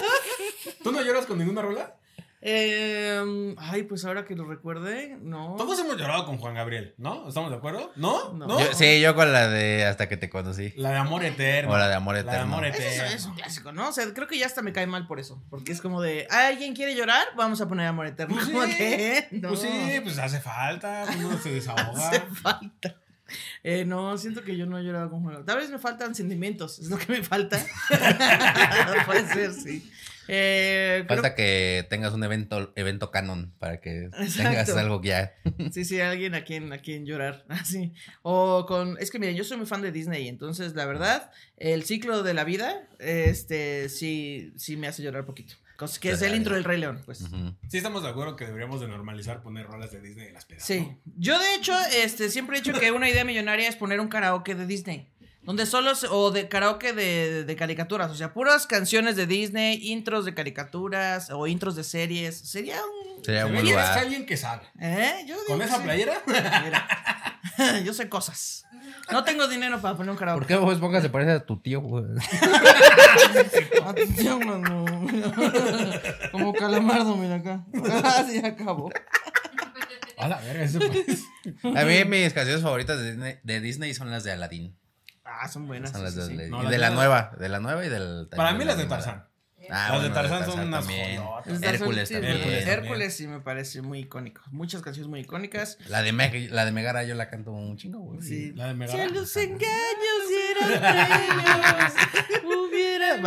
S2: ¿Tú no lloras con ninguna rola?
S3: Eh, ay, pues ahora que lo recuerde, no.
S2: Todos hemos llorado con Juan Gabriel, ¿no? ¿Estamos de acuerdo? ¿No?
S3: No.
S2: ¿No?
S1: Yo- sí, yo con la de Hasta que te conocí.
S2: La de amor eterno.
S1: O la de amor
S2: La de
S1: eterno.
S2: amor eterno.
S3: es, es un clásico, ¿no? O sea, creo que ya hasta me cae mal por eso. Porque es como de, ¿alguien quiere llorar? Vamos a poner amor eterno.
S2: Pues sí, <laughs>
S3: no.
S2: Pues sí, pues hace falta, uno se <laughs> desahoga.
S3: Hace falta. Eh, no, siento que yo no he llorado con Juan. Tal vez me faltan sentimientos, es lo que me falta. <laughs> <laughs> Puede ser, sí. Eh, creo-
S1: Falta que tengas un evento, evento canon para que
S3: Exacto.
S1: tengas algo ya. <laughs>
S3: Sí, sí, alguien a quien, a quien llorar. Así. O con. Es que miren, yo soy muy fan de Disney. Entonces, la verdad, el ciclo de la vida, este, sí, sí me hace llorar poquito. Que es el intro del Rey León, pues.
S2: Sí estamos de acuerdo que deberíamos de normalizar poner rolas de Disney en las pedas.
S3: Sí.
S2: ¿no?
S3: Yo, de hecho, este, siempre he dicho que una idea millonaria es poner un karaoke de Disney. Donde solo, se- o de karaoke de, de caricaturas, o sea, puras canciones de Disney, intros de caricaturas o intros de series. Sería un...
S1: Sería
S2: Se
S1: un lugar.
S2: alguien que sabe.
S3: ¿Eh? Yo digo
S2: ¿Con esa
S3: sí.
S2: playera?
S3: Mira, <laughs> yo sé cosas. No tengo dinero para poner un karaoke.
S1: ¿Por qué Bob Esponja se parece a tu tío, güey?
S3: Atención, mano. <laughs> Como calamardo, mira acá. <laughs> Así acabó.
S2: A la verga, eso.
S1: A mí mis canciones favoritas de Disney, de Disney son las de Aladdin.
S3: Ah, son buenas.
S1: Son las
S3: sí,
S1: de
S3: sí.
S1: Aladdin.
S2: No,
S1: y
S2: las
S1: de la
S2: la-
S1: nueva, de la nueva y del...
S2: Para mí las de. Tarzán.
S1: Ah,
S2: las de Tarzán son unas
S1: también. Hércules
S3: sí,
S1: también.
S3: Hércules,
S2: Hércules
S3: sí me parece muy icónico. Muchas canciones muy icónicas.
S1: La de, Meg- la de Megara yo la canto un chingo, güey.
S3: Sí.
S2: La de
S3: Si
S2: Megara.
S3: a los engaños dieran premios, hubiera.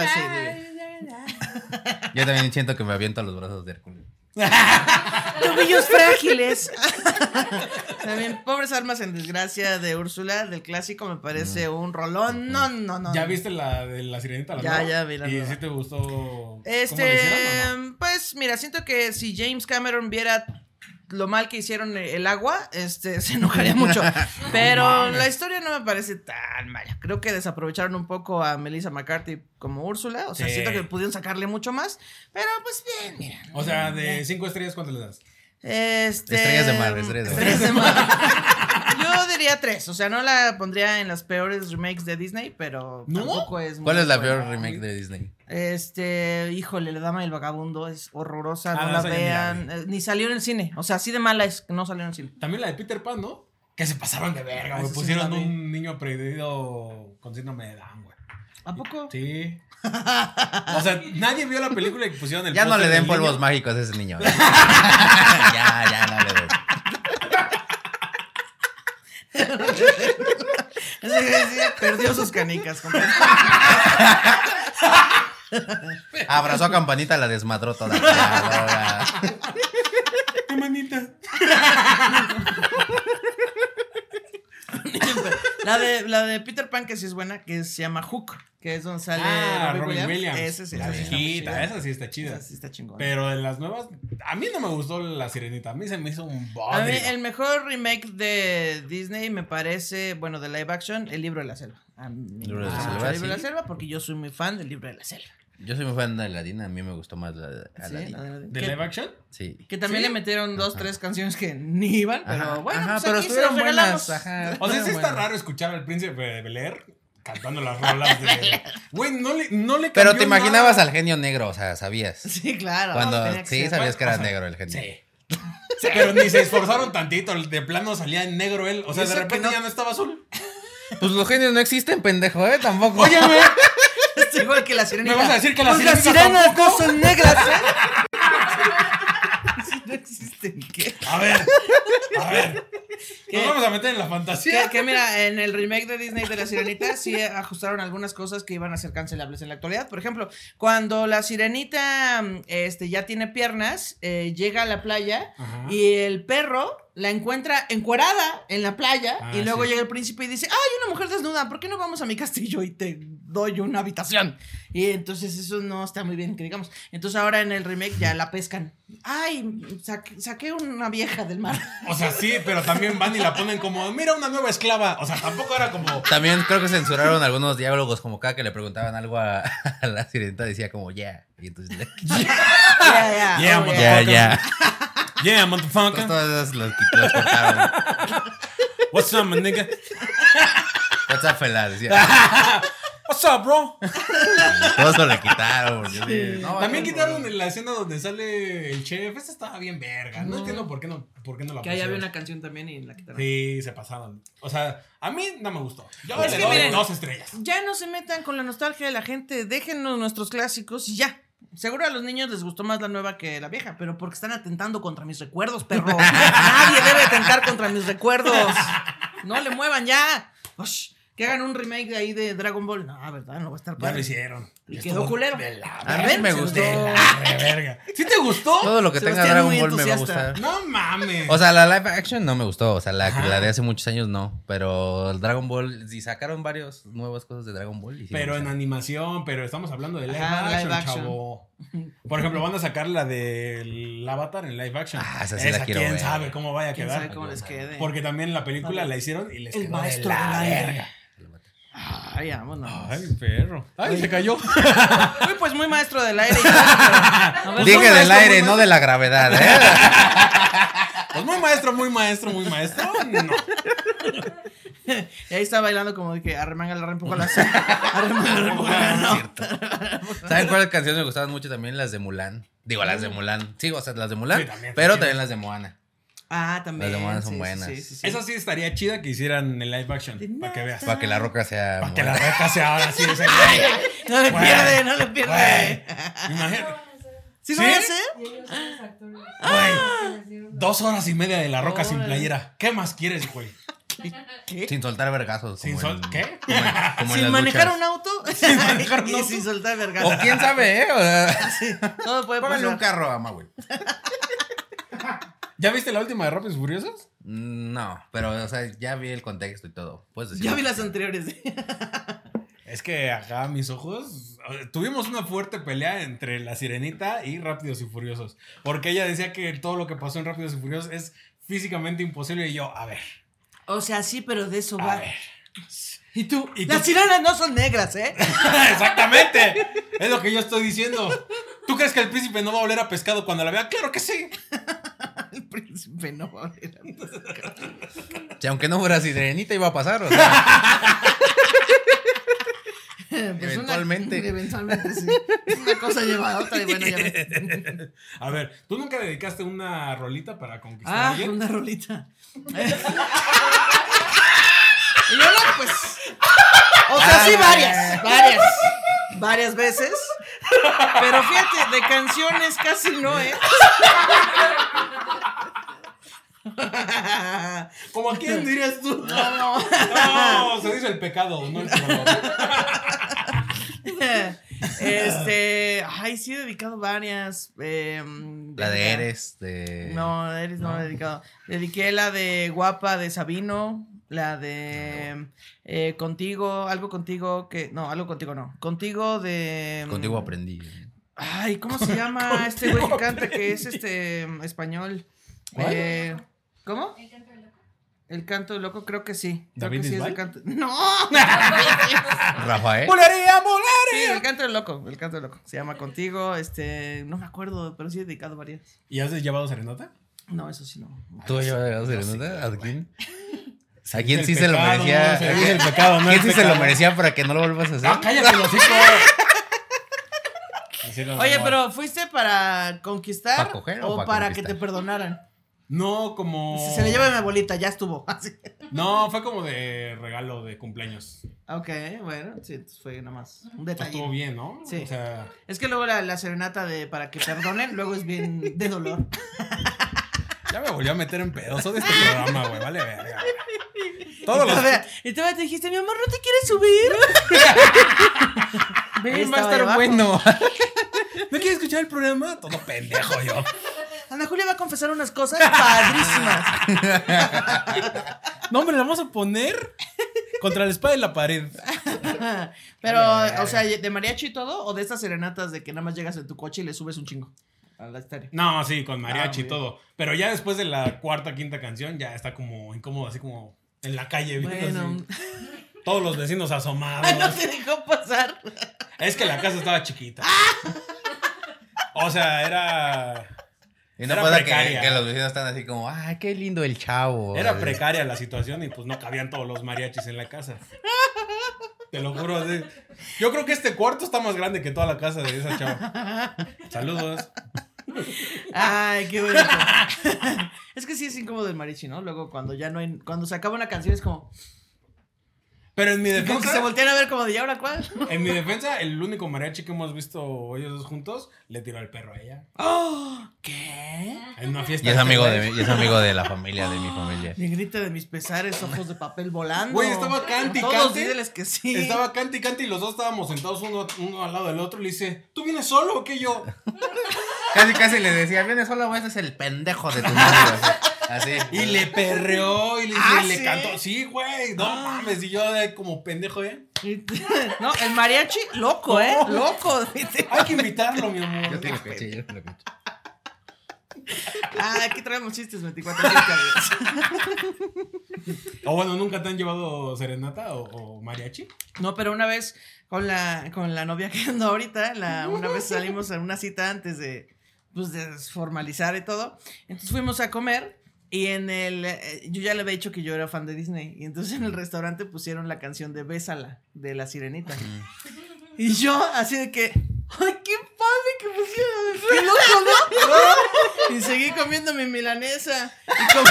S1: Yo también siento que me aviento a los brazos de Hércules. <laughs>
S3: Tobillos frágiles. <laughs> También, pobres almas en desgracia de Úrsula, del clásico, me parece un rolón. No, no, no.
S2: ¿Ya
S3: no.
S2: viste la de la sirenita? La
S3: Ya,
S2: nueva?
S3: ya vi la
S2: ¿Y
S3: nueva.
S2: si te gustó cómo
S3: Este,
S2: le hicieron o no?
S3: pues mira, siento que si James Cameron viera lo mal que hicieron el agua, este, <laughs> se enojaría mucho. <laughs> Pero la historia no me parece tan mala. Creo que desaprovecharon un poco a Melissa McCarthy como Úrsula. O sea,
S2: Sí.
S3: siento que pudieron sacarle mucho más. Pero pues bien, mira.
S2: O sea, de cinco estrellas, ¿cuánto le das?
S3: Este,
S1: Estrellas de mar, estrellas de mar.
S3: estrellas de mar. <laughs> Yo diría tres. O sea, no la pondría en las peores remakes de Disney, pero
S2: ¿No?
S3: tampoco es muy
S1: ¿Cuál es la
S3: buena.
S1: peor remake de Disney?
S3: Este, híjole, La Dama y el Vagabundo es horrorosa,
S2: Ah,
S3: no
S2: no,
S3: la
S2: esa ya ni la
S3: vean. eh, Ni salió en el cine. O sea, así de mala es que no salió en el cine.
S2: También la de Peter Pan, ¿no? Que se pasaron de verga, güey.
S3: Esa sí
S2: Pusieron
S3: la vi.
S2: un niño perdido con síndrome de Down, güey.
S3: ¿A poco?
S2: Sí. O sea, nadie vio la película y pusieron el
S1: Ya no
S2: póster
S1: le den
S2: del
S1: polvos
S2: niño.
S1: mágicos a ese niño. <laughs> ya, ya no le den. <laughs>
S3: Ese perdió sus canicas. compadre.
S1: Abrazó a Campanita, la desmadró toda.
S2: Manita. <laughs>
S3: La de, la de Peter Pan, que sí es buena, que se llama Hook, que es donde sale
S2: Ah,
S3: Robin,
S2: Robin
S3: Williams.
S2: Williams.
S3: Ese sí,
S2: la
S3: esa sí está muy
S2: viejita,
S3: chida.
S2: esa sí está chida.
S3: Esa sí está chingona.
S2: Pero de las nuevas, a mí no me gustó la sirenita. A mí se me hizo un
S3: A mí
S2: bodrio.
S3: el mejor remake de Disney me parece, bueno, de live action, El Libro de la Selva. A mí me
S1: ¿Libro de la
S3: mucho
S1: Selva,
S3: El Libro de la Selva porque yo soy muy fan del Libro de la Selva.
S1: Yo soy muy fan de Aladdin, a mí me gustó más la de
S3: Sí, de-
S2: ¿De live action?
S1: Sí.
S3: que también
S2: ¿Sí?
S3: le metieron dos, tres canciones que ni iban, pero
S1: Ajá,
S3: bueno,
S1: ajá,
S3: pues
S1: pero
S3: aquí se
S1: estuvieron
S3: los regalamos.
S1: buenas. Ajá,
S2: O sea, sí está raro escuchar al príncipe de Bel Air cantando las rolas de. Güey, no le, no le
S1: Pero te imaginabas
S2: nada.
S1: al genio negro, o sea, sabías.
S3: Sí, claro.
S1: Cuando sí sabías que era
S2: O sea,
S1: negro el genio.
S2: Sí. Pero ni se esforzaron tantito. De plano salía en negro él. O sea, de repente
S3: no-
S2: ya no estaba azul.
S1: Pues los genios no existen, pendejo, ¿eh? Tampoco.
S2: Óyeme.
S3: Es igual que la sirenita.
S2: ¿Me vas a decir que las
S3: Pues las
S2: sirenas
S3: sirenas no
S2: tampoco?
S3: son negras, ¿eh? <laughs> No existen, ¿qué?
S2: A ver. A ver.
S3: ¿Qué?
S2: Nos vamos a meter en la fantasía.
S3: Que, que mira, en el remake de Disney de La Sirenita sí ajustaron algunas cosas que iban a ser cancelables en la actualidad. Por ejemplo, cuando la Sirenita este, ya tiene piernas, eh, llega a la playa
S2: Ajá.
S3: y el perro la encuentra encuerada en la playa
S2: Ah,
S3: y luego
S2: sí.
S3: llega el príncipe y dice, ¡ay, una mujer desnuda! ¿Por qué no vamos a mi castillo y te doy una habitación? Y entonces eso no está muy bien, que digamos. Entonces ahora en el remake ya la pescan. ¡Ay, saqué, saqué una vieja del mar!
S2: O sea, sí, pero también van y la ponen como, mira una nueva esclava. O sea, tampoco era como.
S1: También creo que censuraron algunos diálogos, como cada que le preguntaban algo a, a la sirenita decía como, yeah. Y entonces, <laughs>
S3: Ya, ya,
S2: Yeah,
S3: oh,
S2: motherfucker. Yeah, motherfucker.
S1: los, los cortaron.
S2: What's up, my nigga?
S1: WhatsApp fela, decía. <laughs>
S2: What's up, bro?
S1: Todos lo le quitaron. porque sí, no,
S2: También
S1: no,
S2: quitaron la escena donde sale el chef. Esta estaba bien verga. No,
S3: No.
S2: entiendo por qué no, por qué no la
S3: Que ahí había una canción también y la quitaron.
S2: Sí, se pasaron. O sea, a mí no me gustó. Yo
S3: Es
S2: le
S3: que
S2: doy
S3: miren,
S2: dos estrellas.
S3: Ya no se metan con la nostalgia de la gente, déjenos nuestros clásicos y ya. Seguro a los niños les gustó más la nueva que la vieja, pero porque están atentando contra mis recuerdos, perro. <laughs> Nadie debe atentar contra mis recuerdos. No le muevan ya. Ush, que hagan un remake de ahí de Dragon Ball. No, ¿verdad? No va a estar
S2: Ya lo
S3: padre.
S2: hicieron.
S3: Y
S2: Estuvo
S3: quedó culero.
S2: de la
S1: A mí
S3: ¿Ven?
S1: me gustó.
S2: de verga. ¿Sí te gustó?
S1: Todo lo que tenga Dragon Ball me va a gustar.
S2: No mames.
S1: O sea, la live action no me gustó. O sea, la, la de hace muchos años no. Pero el Dragon Ball, y sacaron varias nuevas cosas de Dragon Ball. y sí me
S2: pero en animación, pero estamos hablando de live,
S3: Ajá,
S2: action,
S3: live action.
S2: chavo. Por ejemplo, van a sacar la del Avatar en live action.
S1: Ah, esa sí la quiero
S2: quién
S1: ver.
S2: sabe cómo vaya a
S3: ¿Quién
S2: quedar.
S3: sabe cómo les quede?
S2: Porque también la película la hicieron y les
S3: El
S2: quedó
S3: maestro
S2: de la verga.
S3: Ay, vámonos.
S2: Ay, perro. Ay, se cayó. <laughs>
S3: Uy, pues muy maestro del aire.
S1: Dije del
S3: maestro,
S1: aire, no de la gravedad, ¿eh? <laughs>
S2: Pues muy maestro, muy maestro, muy maestro. No.
S3: Y ahí está bailando como de que arremanga la <laughs> la Arremanga la no.
S1: ¿Saben cuáles canciones me gustaban mucho también? Las de Mulan. Digo, las de Mulan. Sí, o sea, las de Mulan.
S2: Sí, también,
S1: pero también las de Moana.
S3: Ah, también.
S1: Las de Moana son
S3: sí,
S1: buenas.
S3: sí, sí, sí.
S2: Eso sí estaría chida que hicieran el live action. Para que veas.
S1: Para que la roca sea.
S2: Para que la roca sea ahora sí <laughs> ese.
S3: No le pierde, no le pierde.
S2: Imagínate.
S3: ¿Sí,
S2: ¿Sí?
S3: lo hace?
S4: Y ellos son los actores.
S2: Güey.
S4: Les dieron-
S2: Dos horas y media de la roca sin playera. ¿Qué más quieres, güey?
S3: ¿Qué?
S1: Sin soltar vergazos.
S2: Sin
S1: como
S2: sol-
S1: en-
S2: ¿qué?
S1: Como en, como en
S3: Sin manejar un auto. <laughs>
S2: manejar <laughs> un
S3: y
S2: auto.
S3: sin soltar vergas.
S1: O quién sabe, ¿eh? O sea,
S3: Todo puede
S1: póngale un carro a Maui.
S2: ¿Ya viste la última de Rápidos y Furiosos?
S1: No, pero, o sea, ya vi el contexto y todo. Puedes decir.
S3: Ya vi las anteriores. <laughs>
S2: Es que acá mis ojos. Tuvimos una fuerte pelea entre la sirenita y Rápidos y Furiosos. Porque ella decía que todo lo que pasó en Rápidos y Furiosos es físicamente imposible. Y yo, a ver,
S3: O sea, sí, pero de eso
S2: a
S3: va.
S2: ver.
S3: Y tú,
S2: ¿Y
S3: las
S2: tú?
S3: sirenas no son negras, ¿eh? <laughs>
S2: Exactamente. Es lo que yo estoy diciendo. ¿Tú crees que el príncipe no va a oler a pescado cuando la vea? Claro que sí. <laughs>
S3: El príncipe no va a ver a.
S1: Si aunque no fuera sirenita iba a pasar, o sea, <laughs>
S3: Pues una-
S1: Eventualmente.
S3: eventualmente, sí. Una cosa lleva a otra y bueno, ya. <laughs>
S2: A ver, ¿tú nunca dedicaste una rolita para conquistar a
S3: Ah,
S2: alguien?
S3: una rolita. Y yo no, pues. O sea, sí, varias. Varias. Varias veces. Pero fíjate, de canciones casi no, ¿eh?
S2: ¿Como a quién dirías tú?
S3: No, no.
S2: No, se dice el pecado, no el perdón.
S3: Este. Ay, sí, he dedicado varias. eh,
S1: la de Eres, de...
S3: No, Eres no, la he dedicado. Dediqué la de Guapa de Sabino. La de eh, Contigo, algo contigo que. No, algo contigo no. Contigo de.
S1: Contigo aprendí.
S3: Ay, ¿cómo <laughs> se llama este güey que canta que es este español?
S2: ¿Cuál?
S3: Eh, ¿Cómo? El canto del loco, creo que sí. Creo
S2: ¿David
S3: que sí es el canto. <laughs> ¡No!
S1: Rafael.
S2: ¡Molería,
S3: Sí,
S2: molería!
S3: el canto del loco, el canto del loco. Se llama Contigo, este, no me acuerdo, pero sí he dedicado varias.
S2: ¿Y has llevado serenata?
S3: No, eso sí no.
S1: ¿Tú has llevado serenata? ¿A quién? <laughs> ¿A quién
S2: El
S1: sí se lo merecía?
S2: el pecado, no
S1: ¿Quién
S2: el
S1: sí se lo merecía para que no lo vuelvas a hacer?
S2: ¡Ah, cállate, los <laughs> hijos!
S3: Oye, pero ¿fuiste para conquistar
S1: ¿Pa coger o
S3: o
S1: pa
S3: para
S1: conquistar?
S3: que te perdonaran?
S2: No, como.
S3: Si se le lleva a mi abuelita, ya estuvo. <laughs> Así.
S2: No, fue como de regalo de cumpleaños.
S3: ok, bueno, sí, fue nada más un
S2: Pues
S3: detalle.
S2: estuvo bien, ¿no?
S3: Sí.
S2: O sea,
S3: Es que luego la, la serenata de para que perdonen, luego es bien de dolor. <laughs>
S2: ya me volvió a meter en pedoso de este programa, güey. Vale, verga. Todos los.
S3: y todavía te dijiste, mi amor, ¿no te quieres subir? <laughs>
S1: Ven, va a estar bueno.
S2: ¿No quieres escuchar el programa? Todo pendejo yo.
S3: Ana Julia va a confesar unas cosas padrísimas.
S2: No, hombre, la vamos a poner contra la espada y la pared.
S3: Pero, o sea, ¿de mariachi y todo? ¿O de estas serenatas de que nada más llegas en tu coche y le subes un chingo a la?
S2: No, sí, con mariachi
S3: Ah,
S2: y
S3: muy
S2: todo. Pero ya después de la cuarta, quinta canción, ya está como incómodo, así como en la calle. viendo
S3: Bueno,
S2: así. Todos los vecinos asomados.
S3: No te dejó pasar.
S2: Es que la casa estaba chiquita. O sea, era.
S1: Y no
S2: Era
S1: pasa que,
S2: precaria.
S1: que los vecinos están así como, ay, qué lindo el chavo.
S2: Era precaria la situación y pues no cabían todos los mariachis en la casa. Te lo juro. así. Yo creo que este cuarto está más grande que toda la casa de esa chava. Saludos.
S3: Ay, qué bonito. <laughs> es que sí es incómodo el mariachi, ¿no? Luego cuando ya no hay, cuando se acaba una canción es como,
S2: Pero en mi
S3: como que se
S2: defensa,
S3: voltean a ver como de, ¿y ahora cuál? <laughs>
S2: en mi defensa, el único mariachi que hemos visto ellos dos juntos le tiró el perro a ella.
S3: ¡Oh! <gasps> ¿Qué?
S2: En una fiesta.
S1: Y es amigo
S2: de
S1: y es amigo de la <laughs> familia, de mi familia.
S3: Negrita de mis pesares, ojos de papel volando.
S2: Güey, estaba canti,
S3: Todos
S2: canti.
S3: dídeles que sí.
S2: Estaba canti y canti y los dos estábamos sentados uno, uno al lado del otro y le dice, ¿tú vienes solo o qué yo? <laughs>
S1: Casi, casi le decía, vienes solo, güey, ese es el pendejo de tu novio. Así. <laughs>
S2: Y le perreó y le,
S3: Ah,
S2: y le
S3: ¿sí?
S2: cantó. Sí, güey. No mames. Y yo de como pendejo, ¿eh? <laughs>
S3: No, el mariachi, loco, ¿eh? Loco. <laughs>
S2: Hay que invitarlo, mi amor.
S1: Yo te lo caché, yo te lo caché.
S3: Ah, aquí traemos chistes 24 mil cabezas.
S2: O bueno, ¿nunca te han llevado serenata o, o mariachi?
S3: No, pero una vez con la, con la novia que ando ahorita, la, una vez salimos a una cita antes de, pues, de formalizar y todo. Entonces fuimos a comer y en el... eh, Yo ya le había dicho que yo era fan de Disney. Y entonces en el restaurante pusieron la canción de Bésala, de La Sirenita. Y yo así de que... ¡Ay, qué padre que pusieron! ¡Qué loco, no! <laughs> Y seguí comiendo mi milanesa. Y como-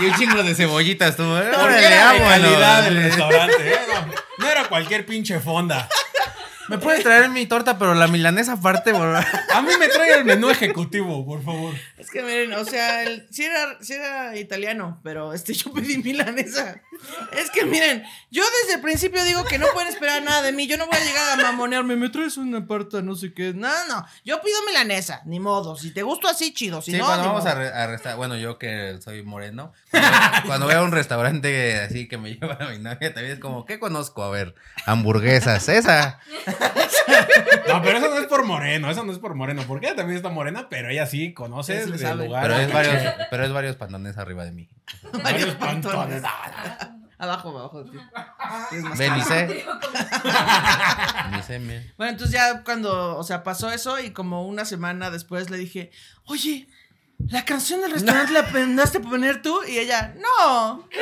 S1: Y un chingo de cebollitas, tú. ¿eh? Órale, vámonos.
S2: calidad del restaurante, ¿eh? No, no era cualquier pinche fonda.
S1: ¿Me puedes traer mi torta, pero la milanesa aparte? favor?
S2: A mí me trae el menú ejecutivo, por favor.
S3: Es que miren, o sea, el, sí, era, sí era italiano, pero este, yo pedí milanesa. Es que miren, yo desde el principio digo que no pueden esperar nada de mí. Yo no voy a llegar a mamonearme, me traes una parta, no sé qué. No, no, yo pido milanesa, ni modo. Si te gusto así, chido. Si
S1: Sí,
S3: no,
S1: cuando vamos
S3: modo.
S1: a, a restaurar, bueno, yo que soy moreno, cuando, <laughs> cuando voy a un restaurante así que me lleva a mi novia, también es como, ¿qué conozco? A ver, hamburguesas, esa.
S2: No, pero eso no es por moreno, eso no es por moreno. Porque ella también está morena, pero ella sí conoce
S3: Sí, sí le
S2: el lugar.
S1: Pero es varios, pero es varios pantalones arriba de mí.
S2: Varios
S3: pantones.
S2: pantones.
S3: Abajo, abajo
S1: mira.
S3: Bueno, entonces ya cuando, o sea, pasó eso y como una semana después le dije, oye, La canción del restaurante la pendaste a poner tú y ella, no. <laughs>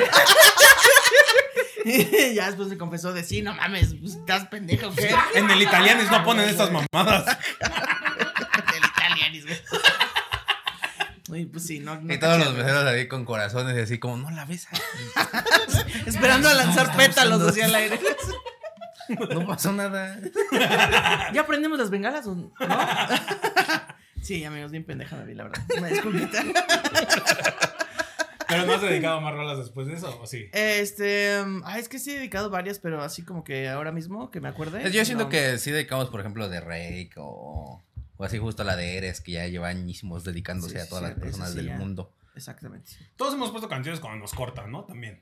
S3: <laughs> y ya después me confesó de sí, no mames, pues, estás pendejo, ¿o ¿qué?
S2: En el italianis no ponen estas <laughs> mamadas.
S3: El italianis, güey. Uy, pues sí, no. no
S1: Y todos los meseros ahí con corazones y así como, no la besas.
S3: Esperando a lanzar pétalos hacia el aire.
S1: No pasó nada.
S3: ¿Ya aprendemos las bengalas o no? Sí, amigos, bien pendeja me vi, la verdad. Una disculpita. <laughs>
S2: Pero no has dedicado más rolas después de eso, ¿o sí?
S3: Este. um, Ah, es que sí he dedicado varias, pero así como que ahora mismo, que me acuerde.
S1: Yo siento
S3: no.
S1: que sí dedicamos, por ejemplo, de Rake o, o así justo la de Eres, que ya lleva añísimos dedicándose
S3: Sí,
S1: a todas
S3: sí,
S1: las personas
S3: sí
S1: del
S3: ya.
S1: mundo.
S3: Exactamente.
S2: Todos hemos puesto canciones cuando nos cortan, ¿no? También.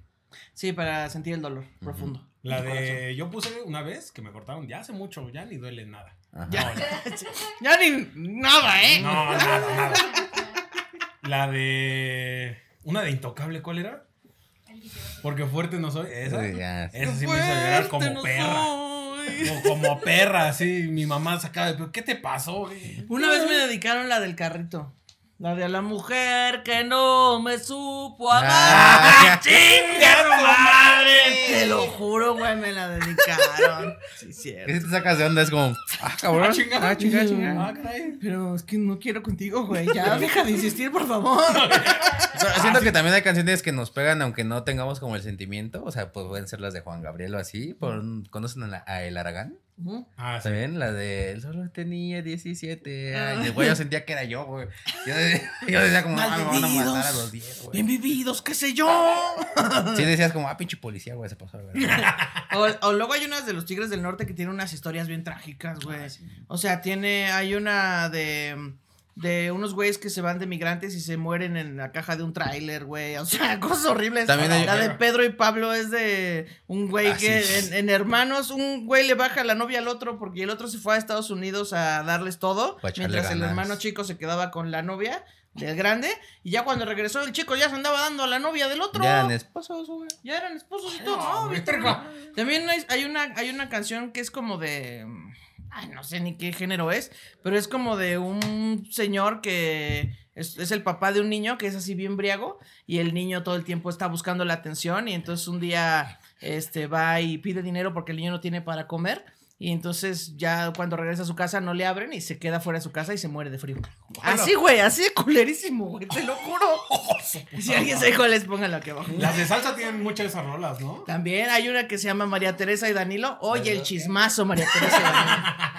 S3: Sí, para sentir el dolor profundo.
S2: La de. Yo puse una vez que me cortaron ya hace mucho, ya ni duele nada. No. <laughs>
S3: Ya ni nada, ¿eh?
S2: No, nada, nada. <laughs> La de. Una de Intocable, ¿cuál era? Porque fuerte no soy. Esa.
S1: Sí, ya.
S2: Esa sí me hizo llorar como
S3: no
S2: perra.
S3: soy.
S2: Como, como perra, así. Mi mamá sacaba de. ¿Pero qué te pasó, güey?
S3: Una vez me dedicaron la del carrito. La de la mujer que no me supo amar. <laughs>
S1: Ah,
S3: ¡Chinga tu madre! Te lo juro, güey, me la dedicaron. Sí, cierto.
S1: sacas de onda es como, ah, cabrón.
S2: Ah, chinga.
S1: Ah, chinga, chinga.
S2: Ah, caray.
S3: Pero es que no quiero contigo, güey. Ya deja de insistir, por favor. <laughs>
S1: O sea, siento que también hay canciones que nos pegan aunque no tengamos como el sentimiento. O sea, pues pueden ser las de Juan Gabriel o así. Por, ¿Conocen a, la- a El Aragán?
S3: Ujú.
S2: Ah, sí.
S1: La de él solo tenía 17 años. Güey, yo sentía que era yo, güey. Yo, decía- <laughs> yo decía como, ah, me van a matar a los 10, güey.
S3: Bien vividos, qué sé yo. <laughs>
S1: Sí, decías como, ah, pinche policía, güey, se pasó verdad. <laughs>
S3: O, o luego hay unas de los Tigres del Norte que tienen unas historias bien trágicas, güey. O sea, tiene, hay una de, de unos güeyes que se van de migrantes y se mueren en la caja de un tráiler, güey. O sea, <laughs> cosas horribles.
S1: También hay-
S3: la de Pedro y Pablo es de un güey
S1: Ah,
S3: que
S1: sí.
S3: en, en Hermanos, un güey le baja la novia al otro porque el otro se fue a Estados Unidos a darles todo, mientras el hermano chico se quedaba con la novia del grande y ya cuando regresó el chico ya se andaba dando a la novia del otro.
S1: Ya eran esposos, güey.
S3: Ya eran esposos y todo.
S2: No,
S3: No. También hay, hay una, hay una canción que es como de. Ay, no sé ni qué género es. Pero es como de un señor que es, es el papá de un niño que es así bien briago. Y el niño todo el tiempo está buscando la atención. Y entonces un día este, va y pide dinero porque el niño no tiene para comer. Y entonces ya cuando regresa a su casa no le abren y se queda fuera de su casa y se muere de frío. Así, güey, así de culerísimo, güey, te lo juro. <laughs> Si alguien sabe cuál es, póngalo aquí abajo.
S2: Las de salsa tienen muchas de esas rolas, ¿no?
S3: También hay una que se llama María Teresa y Danilo. Oye, el chismazo, María Teresa y Danilo. <laughs>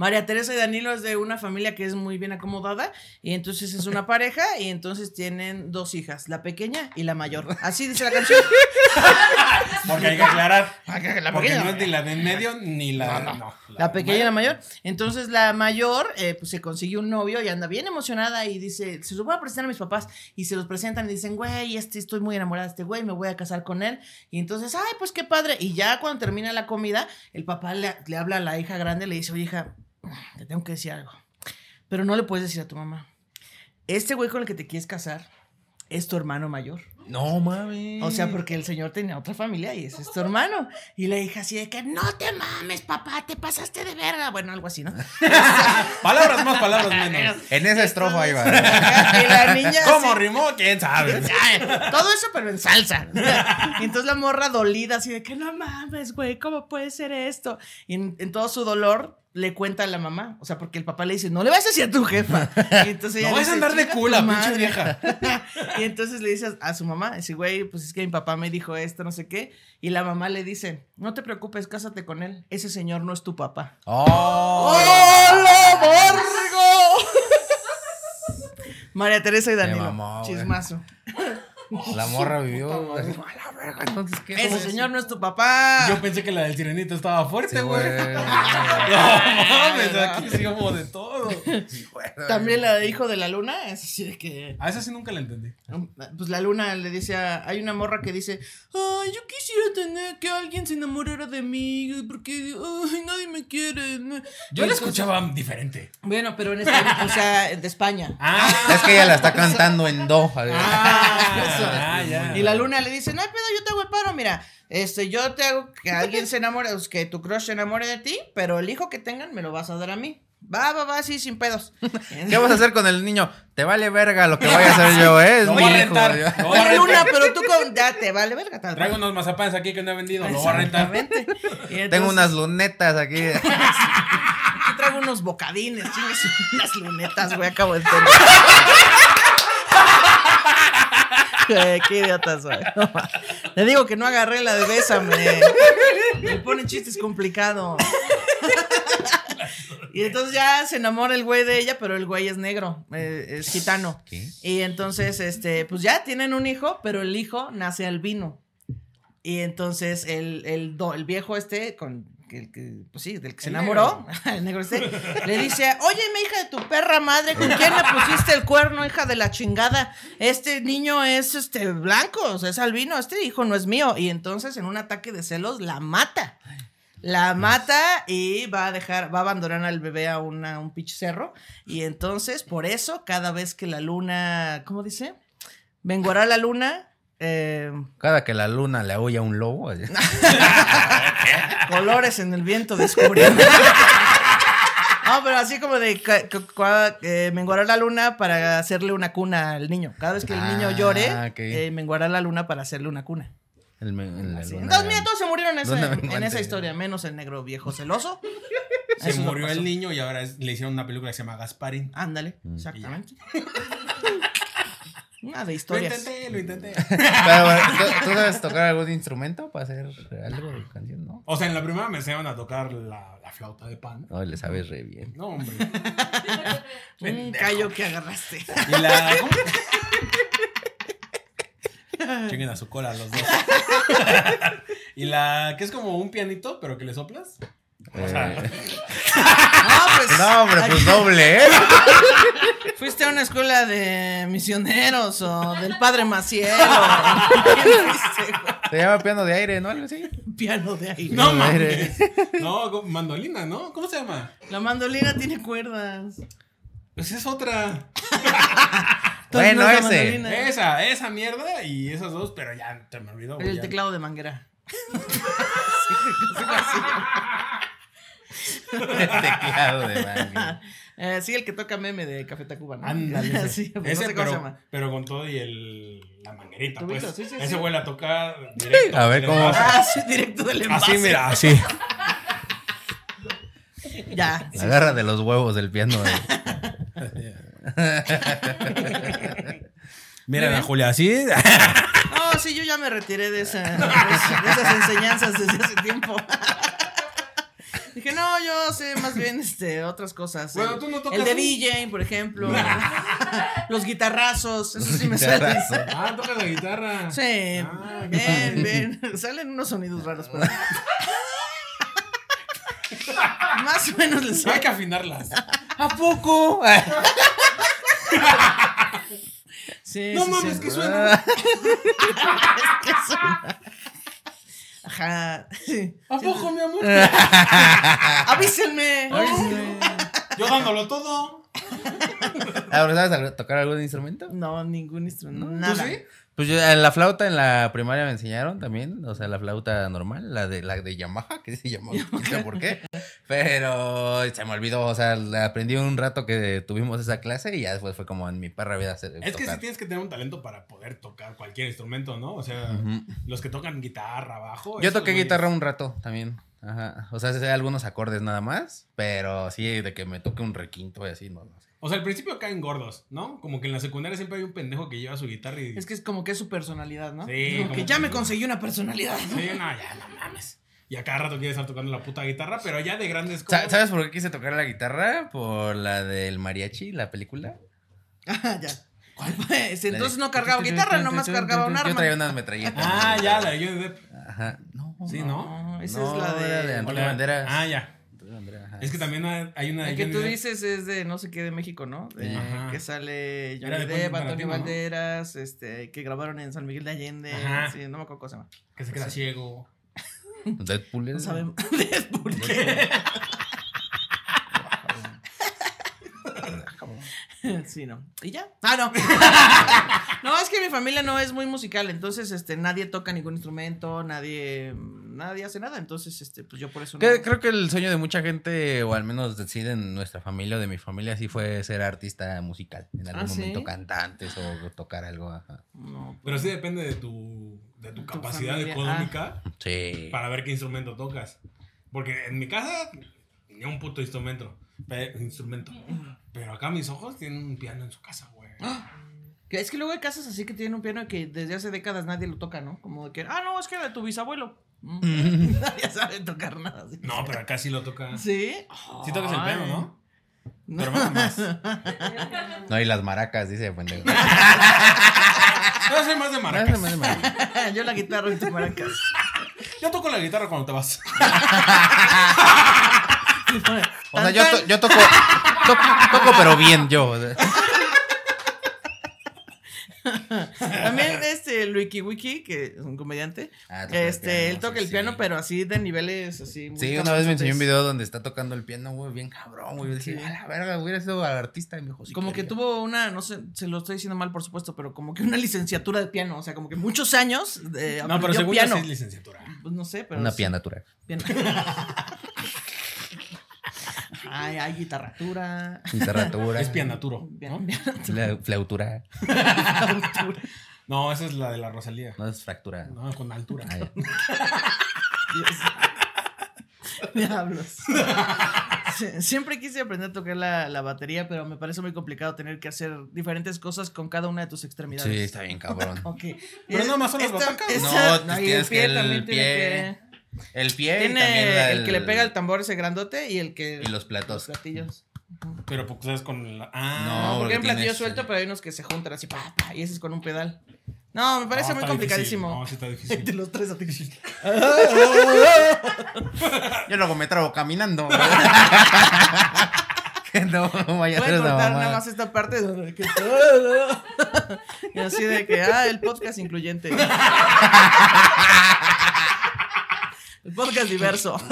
S3: María Teresa y Danilo es de una familia que es muy bien acomodada y entonces es una pareja y entonces tienen dos hijas, la pequeña y la mayor. Así dice la canción. <laughs>
S2: Porque hay que aclarar.
S3: La
S2: Porque
S3: pequeña.
S2: no es ni la de en medio ni la.
S3: No, no.
S2: no,
S3: La pequeña y la mayor. Entonces la mayor eh, pues se consiguió un novio y anda bien emocionada y dice, se los voy a presentar a mis papás y se los presentan y dicen, güey, este, estoy muy enamorada de este güey, me voy a casar con él. Y entonces, ay, pues qué padre. Y ya cuando termina la comida, el papá le, le habla a la hija grande, le dice, oye hija, te tengo que decir algo. Pero no le puedes decir a tu mamá. Este güey con el que te quieres casar es tu hermano mayor.
S1: No mames.
S3: O sea, porque el señor tenía otra familia y ese es tu hermano. Y la hija así de que, no te mames, papá, te pasaste de verga. Bueno, algo así, ¿no? <laughs>
S2: Palabras más, palabras menos.
S1: En esa estrofa iba.
S3: y la niña...
S2: ¿Cómo
S3: así-
S2: rimó? ¿Quién sabe? <laughs>
S3: Todo eso, pero en salsa. Y entonces la morra dolida, así de que no mames, güey, ¿cómo puede ser esto? Y en, en todo su dolor le cuenta a la mamá. O sea, porque el papá le dice, no le vas a decir a tu jefa. <laughs> Y entonces
S2: No vas a andar de
S3: "Chinga tu
S2: cula, pinche
S3: madre".
S2: vieja. <laughs>
S3: y entonces le dice a su mamá, dice, güey, pues es que mi papá me dijo esto, no sé qué. Y la mamá le dice, no te preocupes, cásate con él. Ese señor no es tu papá.
S1: Oh. <laughs>
S3: María Teresa y
S1: güey.
S3: Chismazo.
S1: La morra vivió. así como, "A la verga, entonces, ¿qué?
S3: Ese
S1: güey?"
S3: señor no es tu papá.
S2: Yo pensé que la del sirenito estaba fuerte,
S1: güey.
S2: güey. <laughs> No mames, <laughs> aquí sí como de todo. <laughs>
S1: Sí.
S3: También la de Hijo de la Luna, es así de que.
S2: A esa sí nunca la entendí.
S3: Pues la luna le dice a. Hay una morra que dice: Ay, yo quisiera tener que alguien se enamorara de mí porque ay, nadie me quiere.
S2: Yo la escuchaba diferente.
S3: Bueno, pero en España, o sea, de España. <laughs>
S2: Ah,
S1: Es que ella la está cantando en do.
S2: ah, ya.
S3: Y la luna le dice: No hay pedo, yo te hago el paro, mira. Este, yo te hago que alguien se enamore, que tu crush se enamore de ti, pero el hijo que tengan me lo vas a dar a mí. Va, va, va, sí, sin pedos. <laughs>
S1: ¿Qué vas a hacer con el niño? Te vale verga lo que voy a hacer yo, ¿eh? Es
S2: Lo voy a rentar.
S1: yo-
S2: Lo voy a
S3: Oye,
S2: rentar.
S3: Luna, pero tú con... Ya te vale verga. tal
S2: Traigo unos mazapanes aquí que no he vendido, lo voy a rentar. <laughs>
S3: Entonces,
S1: Tengo unas lunetas aquí. <laughs>
S3: Aquí traigo unos bocadines, chingues, unas lunetas, güey, acabo de entender. Güey, Qué idiotas, güey. No ma- Le digo que no agarré la de bésame. Me ponen chistes complicados. Y entonces ya se enamora el güey de ella, pero el güey es negro, eh, es gitano.
S1: ¿Qué?
S3: Y entonces, este, pues ya tienen un hijo, pero el hijo nace albino. Y entonces el, el, do- el viejo este, con que, que, pues sí, del que se
S2: El
S3: enamoró, <laughs> el negro este, le dice, oye, mi hija de tu perra madre, ¿con quién me pusiste el cuerno, hija de la chingada? Este niño es este blanco, o sea, es albino, este hijo no es mío. Y entonces en un ataque de celos la mata. La mata y va a dejar, va a abandonar al bebé a una, un pinche cerro. Y entonces, por eso, cada vez que la luna, ¿cómo dice? Venguará la luna, eh,
S1: Cada que la luna le aúlla a un lobo. <laughs>
S3: colores en el viento descubriendo. No, pero así como de eh, menguará la luna para hacerle una cuna al niño. Cada vez que el niño
S1: Ah,
S3: llore, eh, menguará la luna para hacerle una cuna.
S1: El el- luna-
S3: Entonces, mira, todos se murieron en, esa- en historia, menos el negro viejo <laughs> celoso.
S2: Se
S3: Eso
S2: murió el niño y ahora es- le hicieron una película que se llama Gasparín.
S3: Ándale,
S1: Mm.
S3: exactamente. <laughs> Una de
S2: Lo
S3: historias.
S2: intenté, lo intenté. <laughs>
S1: Pero, bueno, ¿tú, tú sabes tocar algún instrumento para hacer algo de canción, no?
S2: O sea, en la primera me enseñaron a tocar la, la flauta de pan.
S1: No, le sabes re bien.
S2: No, hombre.
S3: Un callo que agarraste.
S2: Y la. Chinguen a su cola los dos. <laughs> y la que es como un pianito, pero que le soplas. O sea,
S1: Eh, <laughs>
S3: No, pues.
S1: no, hombre, pues doble, ¿eh? <laughs>
S3: ¿Fuiste a una escuela de misioneros o del padre Maciel?
S1: Se llama piano de aire, ¿no? Algo así.
S3: Piano de aire.
S2: no
S1: No,
S2: mames. No, mandolina, ¿no? ¿Cómo se llama?
S3: La mandolina tiene cuerdas.
S2: Pues es otra. <laughs>
S1: Bueno,
S3: no
S1: ese.
S3: mandolina.
S2: Esa, esa mierda y esas dos, pero ya te me olvidó.
S3: El
S2: ya.
S3: teclado de manguera.
S1: Teclado de manga. <laughs>
S3: Eh, sí, el que toca meme de Café Tacuba, ¿no?
S2: Ándale. Ese, <laughs>
S3: Sí, pues
S2: Ese,
S3: no sé cómo
S2: pero,
S3: se llama.
S2: pero con todo y el, la manguerita,
S3: Tubito,
S2: pues.
S3: sí, sí,
S2: Ese
S3: sí.
S2: güey la toca directo.
S1: A ver, ¿cómo?
S3: Ah, sí, directo del envase.
S2: Así, mira, así.
S3: Ya.
S1: La garra de los huevos del piano. eh. <laughs>
S2: Mira, la Julia, así. <laughs>
S3: No, sí, yo ya me retiré de, esa- de esa- de esas enseñanzas desde hace tiempo. <laughs> Dije, no, yo sé más bien este, otras cosas.
S2: Bueno,
S3: el,
S2: tú no tocas
S3: el de
S2: un-
S3: DJ, por ejemplo. Los guitarrazos, eso sí me sale.
S2: Ah, toca la guitarra.
S3: Sí,
S2: Ah,
S3: bien, bien. Salen unos sonidos raros, pero. Más o menos les
S2: Hay que afinarlas.
S1: ¿A poco? <laughs>
S3: Sí,
S2: No
S3: sí,
S2: mames,
S3: sí.
S2: que suena. <laughs>
S3: que suena. Ajá. Sí.
S2: ¿A poco, mi amor? <laughs>
S3: Avísenme.
S2: Yo dándolo todo.
S1: Ahora, ¿sabes tocar algún instrumento?
S3: No, ningún instrumento.
S2: ¿Tú
S3: Nada.
S2: sí?
S1: Pues yo, la flauta en la primaria me enseñaron también, o sea, la flauta normal, la de la de Yamaha, que se llama, no sé por qué, <laughs> pero se me olvidó, o sea, aprendí un rato que tuvimos esa clase y ya después fue como en mi perra vida hacer
S2: Es que sí tienes que tener un talento para poder tocar cualquier instrumento, ¿no? O sea, los que tocan guitarra, bajo.
S1: Yo toqué guitarra un rato también, ajá, o sea, sé algunos acordes nada más, pero sí, de que me toque un requinto y así, no, no sé.
S2: O sea, al principio caen gordos, ¿no? Como que en la secundaria siempre hay un pendejo que lleva su guitarra y.
S3: Es que es como que es su personalidad, ¿no?
S2: Sí,
S3: Como
S2: como
S3: que
S2: que-
S3: ya me conseguí una personalidad.
S2: Sí, no, ya, no mames. Y a cada rato quiere estar tocando la puta guitarra, pero ya de grandes como.
S1: Sa- ¿Sabes por qué quise tocar la guitarra? Por la del mariachi, la película. <laughs>
S3: Ah, ya. Pues, entonces no cargaba guitarra, nomás cargaba un
S1: Yo
S3: arma.
S1: traía unas metralletas.
S2: Ah, ya, la de Johnny Depp.
S1: Ajá. No,
S2: Sí, ¿no?
S3: No, esa
S1: No,
S3: es la de.
S1: de Antonio
S2: Hola.
S1: Banderas.
S2: Ah, ya.
S1: Ajá.
S2: Es que también hay una de
S3: El que
S2: Johnny
S3: tú
S2: Depp.
S3: dices es de no sé qué de México, ¿no? De-
S2: Ajá.
S3: que sale
S2: Era
S3: Johnny
S2: de
S3: Depp, Antonio. Banderas, este, que grabaron en San Miguel de Allende.
S2: Ajá.
S3: Sí, no me acuerdo cómo se llama.
S2: Que se queda ciego.
S1: Deadpool
S3: No
S1: es-
S3: sabemos. <laughs> Deadpool, ¿qué? <laughs> Sí, no. ¿Y ya? Ah, no. <laughs> no, es que mi familia no es muy musical, entonces este nadie toca ningún instrumento, nadie nadie hace nada, entonces este pues yo por eso no.
S1: Creo que el sueño de mucha gente, o al menos decide en nuestra familia o de mi familia, sí fue ser artista musical. En algún
S3: Ah, ¿sí?
S1: momento cantantes o tocar algo. ajá.
S3: No.
S2: Pero sí depende de tu, de tu
S3: Tu
S2: capacidad
S3: familia,
S2: económica
S1: Sí.
S2: para ver qué instrumento tocas. Porque en mi casa, ni un puto instrumento. Instrumento. Pero acá mis ojos tienen un piano en su casa, güey.
S3: Que Es que luego hay casas así que tienen un piano que desde hace décadas nadie lo toca, ¿no? Como de que, ah, no, es que era de tu bisabuelo. Mm. <laughs> nadie sabe tocar nada así.
S2: No, pero acá sí lo toca.
S3: ¿Sí?
S2: Sí tocas el piano, ¿no?
S3: No.
S2: Pero nada <laughs> más.
S1: No, y las maracas, dice pendejo. <laughs>
S2: Yo soy más de maracas.
S1: Más de maracas.
S3: Yo la guitarra y tu maracas.
S2: Yo toco la guitarra cuando te vas. <laughs>
S1: O sea, yo, to- yo toco, toco, toco, pero bien yo. <laughs>
S3: También este Luiki Wiki, que es un comediante,
S1: Ah,
S3: este,
S1: piano,
S3: él toca
S1: sí,
S3: el piano,
S1: sí.
S3: pero así de niveles así. muy
S1: Sí, una vez me enseñó un video donde está tocando el piano, güey, bien cabrón, güey. Yo decía,
S3: Sí.
S1: a la verga, hubiera sido artista. Y me dijo, sí,
S3: Como que tuvo una, no sé, se lo estoy diciendo mal, por supuesto, pero como que una licenciatura de piano, o sea, como que muchos años de
S2: No, pero según yo
S3: piano.
S2: sí es licenciatura.
S3: Pues no sé, pero
S1: Una pianatura.
S3: Piano. <laughs> Ay, hay guitarratura.
S1: Guitarratura.
S2: Es pianaturo. ¿no?
S1: Fla- Flautura.
S2: No, esa es la de la Rosalía.
S1: No es fractura.
S2: No, con altura.
S1: Ah, ya.
S3: Dios. Diablos. Siempre quise aprender a tocar la, la batería, pero me parece muy complicado tener que hacer diferentes cosas con cada una de tus extremidades.
S1: Sí, está bien cabrón.
S3: Ok.
S2: Pero
S3: Es-
S2: nada más son las batacas.
S1: No,
S3: y
S1: tienes que el
S3: tiene que-
S1: El pie y
S3: Tiene
S1: también la-
S3: el que le pega el tambor ese grandote y el que.
S1: Y los platos.
S3: platillos.
S2: Pero porque sabes con la. Ah,
S1: No,
S3: porque
S1: porque
S3: hay un platillo
S1: tienes-
S3: suelto, pero hay unos que se juntan así, pa, pa, y ese es con un pedal. No, me parece
S2: No,
S3: muy complicadísimo.
S2: difícil. No, sí está <laughs> difícil.
S3: De los tres a ti.
S1: Yo luego me trago caminando. <laughs> que no vaya a
S3: Voy a cortar nada más esta parte donde <laughs> que- y así de que ah el podcast incluyente el podcast diverso <laughs>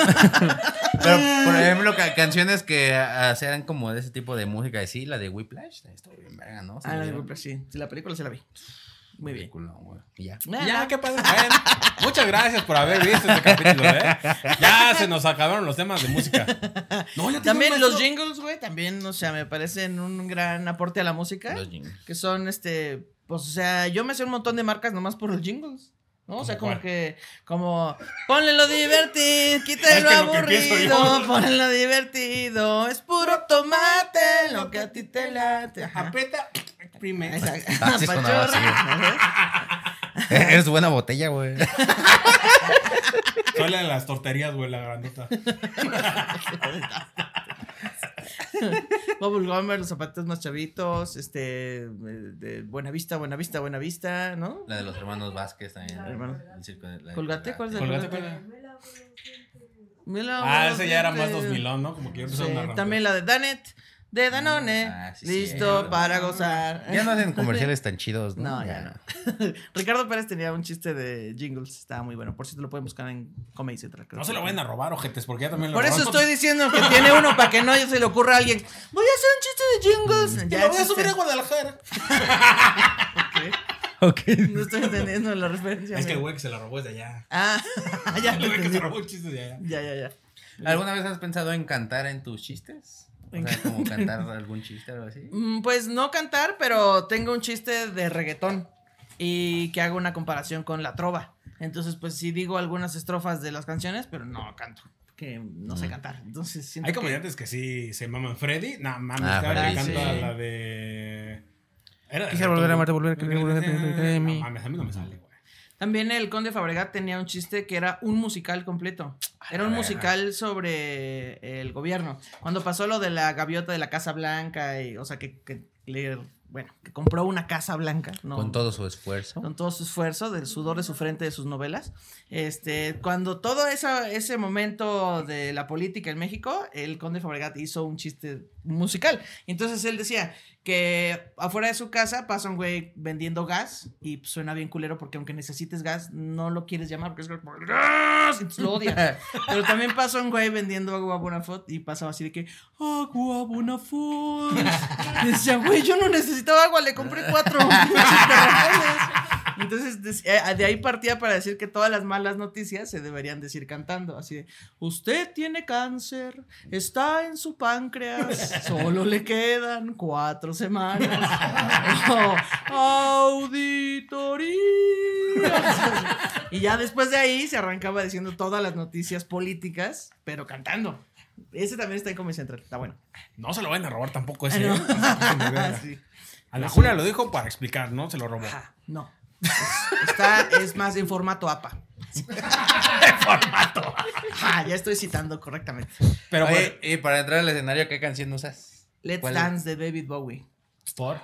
S1: Pero, por ejemplo, ca- canciones que hacían como de ese tipo de música, sí, la de Whiplash, está bien verga, ¿no?
S3: ah la de? Whiplash, sí Sí, la película sí la vi muy bien
S1: Película, güey. Y ya.
S2: Ya, qué padre. Bueno, muchas gracias por haber visto este capítulo, ¿eh? Ya se nos acabaron los temas de música. No, ya
S3: también los jingles güey también o sea me parecen un gran aporte a la música
S1: Los jingles.
S3: que son este pues o sea yo me sé un montón de marcas nomás por los jingles ¿no? O sea,
S2: ¿Cómo
S3: como
S2: cuál?
S3: que, como, ponle lo divertido, quita <laughs>
S2: Es
S3: lo aburrido, ponle <laughs> lo divertido, es puro tomate, lo que a ti te late. Ajá.
S2: Apeta, exprime.
S3: Exacto.
S1: Ah, sí sonaba así.
S3: Pachorra.
S1: Es <laughs> buena botella, güey.
S2: La de las torterías, güey, la grandota. <laughs>
S3: Bubble Gummer, los zapatos más chavitos, este, de Buenavista, Buenavista, Buenavista, ¿no?
S1: La de los hermanos Vázquez también.
S3: Hermano.
S1: El circo de- la de
S3: Colgate, ¿cuál es de
S2: Colgate, Ah, ese ya era más
S3: este,
S2: 2000, ¿no? Como que ya
S3: sí, también la de Danet, de Danone,
S1: Ah, sí,
S3: listo
S1: sí.
S3: para gozar.
S1: Ya no hacen comerciales <laughs> tan chidos, ¿no?
S3: No, ya no. <laughs> Ricardo Pérez tenía un chiste de jingles, estaba muy bueno. Por si te lo pueden buscar en Comedy Central. creo
S2: No se lo vayan a robar, ojetes, porque ya también lo
S3: Por eso estoy diciendo que tiene uno para que no se le ocurra a alguien. Voy a hacer un chiste de jingles.
S2: Te
S3: Ya
S2: lo voy a subir a Guadalajara. <laughs>
S1: Ok.
S3: No estoy entendiendo la referencia.
S2: Es que el güey que se la robó es de allá.
S3: Ah, ya
S2: El güey que se robó el chiste de allá.
S3: Ya, ya, ya.
S1: ¿Alguna vez has pensado en cantar en tus chistes? O sea, como cantar <laughs> algún chiste o algo así.
S3: Mm, Pues no cantar, pero tengo un chiste de reggaetón y que hago una comparación con la trova. Entonces, pues sí digo algunas estrofas de las canciones, pero no canto, que no sé
S1: Mm.
S3: cantar. Entonces, siento
S2: Hay comediantes que sí se maman. Freddy, no mames,
S1: Ah,
S2: cada que
S1: Freddy,
S2: canta
S3: sí.
S2: la de. Era de
S3: Quisiera volver a amarte, volver a querer, volver a tener.
S2: No mames, a mí no me sale, güey.
S3: También el Conde Fabregat tenía un chiste que era un musical completo. Era un musical sobre el gobierno. Cuando pasó lo de la gaviota de la Casa Blanca, y, o sea, que, que le bueno, que compró una casa blanca. ¿no?
S1: Con todo su esfuerzo.
S3: con todo su esfuerzo, del sudor de su frente, de sus novelas. Este, cuando todo esa, ese momento de la política en México, el conde Fabregat hizo un chiste musical. Entonces él decía que afuera de su casa pasa un güey vendiendo gas y suena bien culero porque aunque necesites gas, no lo quieres llamar porque es como gas y lo odias. <laughs> Pero también pasa un güey vendiendo agua Bonafont y pasaba así de que agua Bonafont. Y <laughs> decía, güey, yo no necesitaba agua, le compré cuatro <laughs> pinches garrafones". Entonces, eh, de ahí partía para decir que todas las malas noticias se deberían decir cantando. Así de, usted tiene cáncer, está en su páncreas, solo le quedan cuatro semanas. <laughs> Oh, auditoría. <laughs> Y ya después de ahí se arrancaba diciendo todas las noticias políticas, pero cantando. Ese también está en Comedy Central, está bueno.
S2: No se lo van a robar tampoco ese.
S3: Ah,
S2: ¿eh?
S3: no. <laughs> Sí.
S2: A la Julia lo dijo para explicar, ¿no? Se lo robó.
S3: Ajá, no. Es- Está, es más en formato APA. <laughs>
S2: Formato.
S3: Ah, ya estoy citando correctamente.
S2: Pero
S1: Oye, y para entrar al escenario, ¿qué canción usas?
S3: Let's. Dance de David Bowie.
S2: ¿por?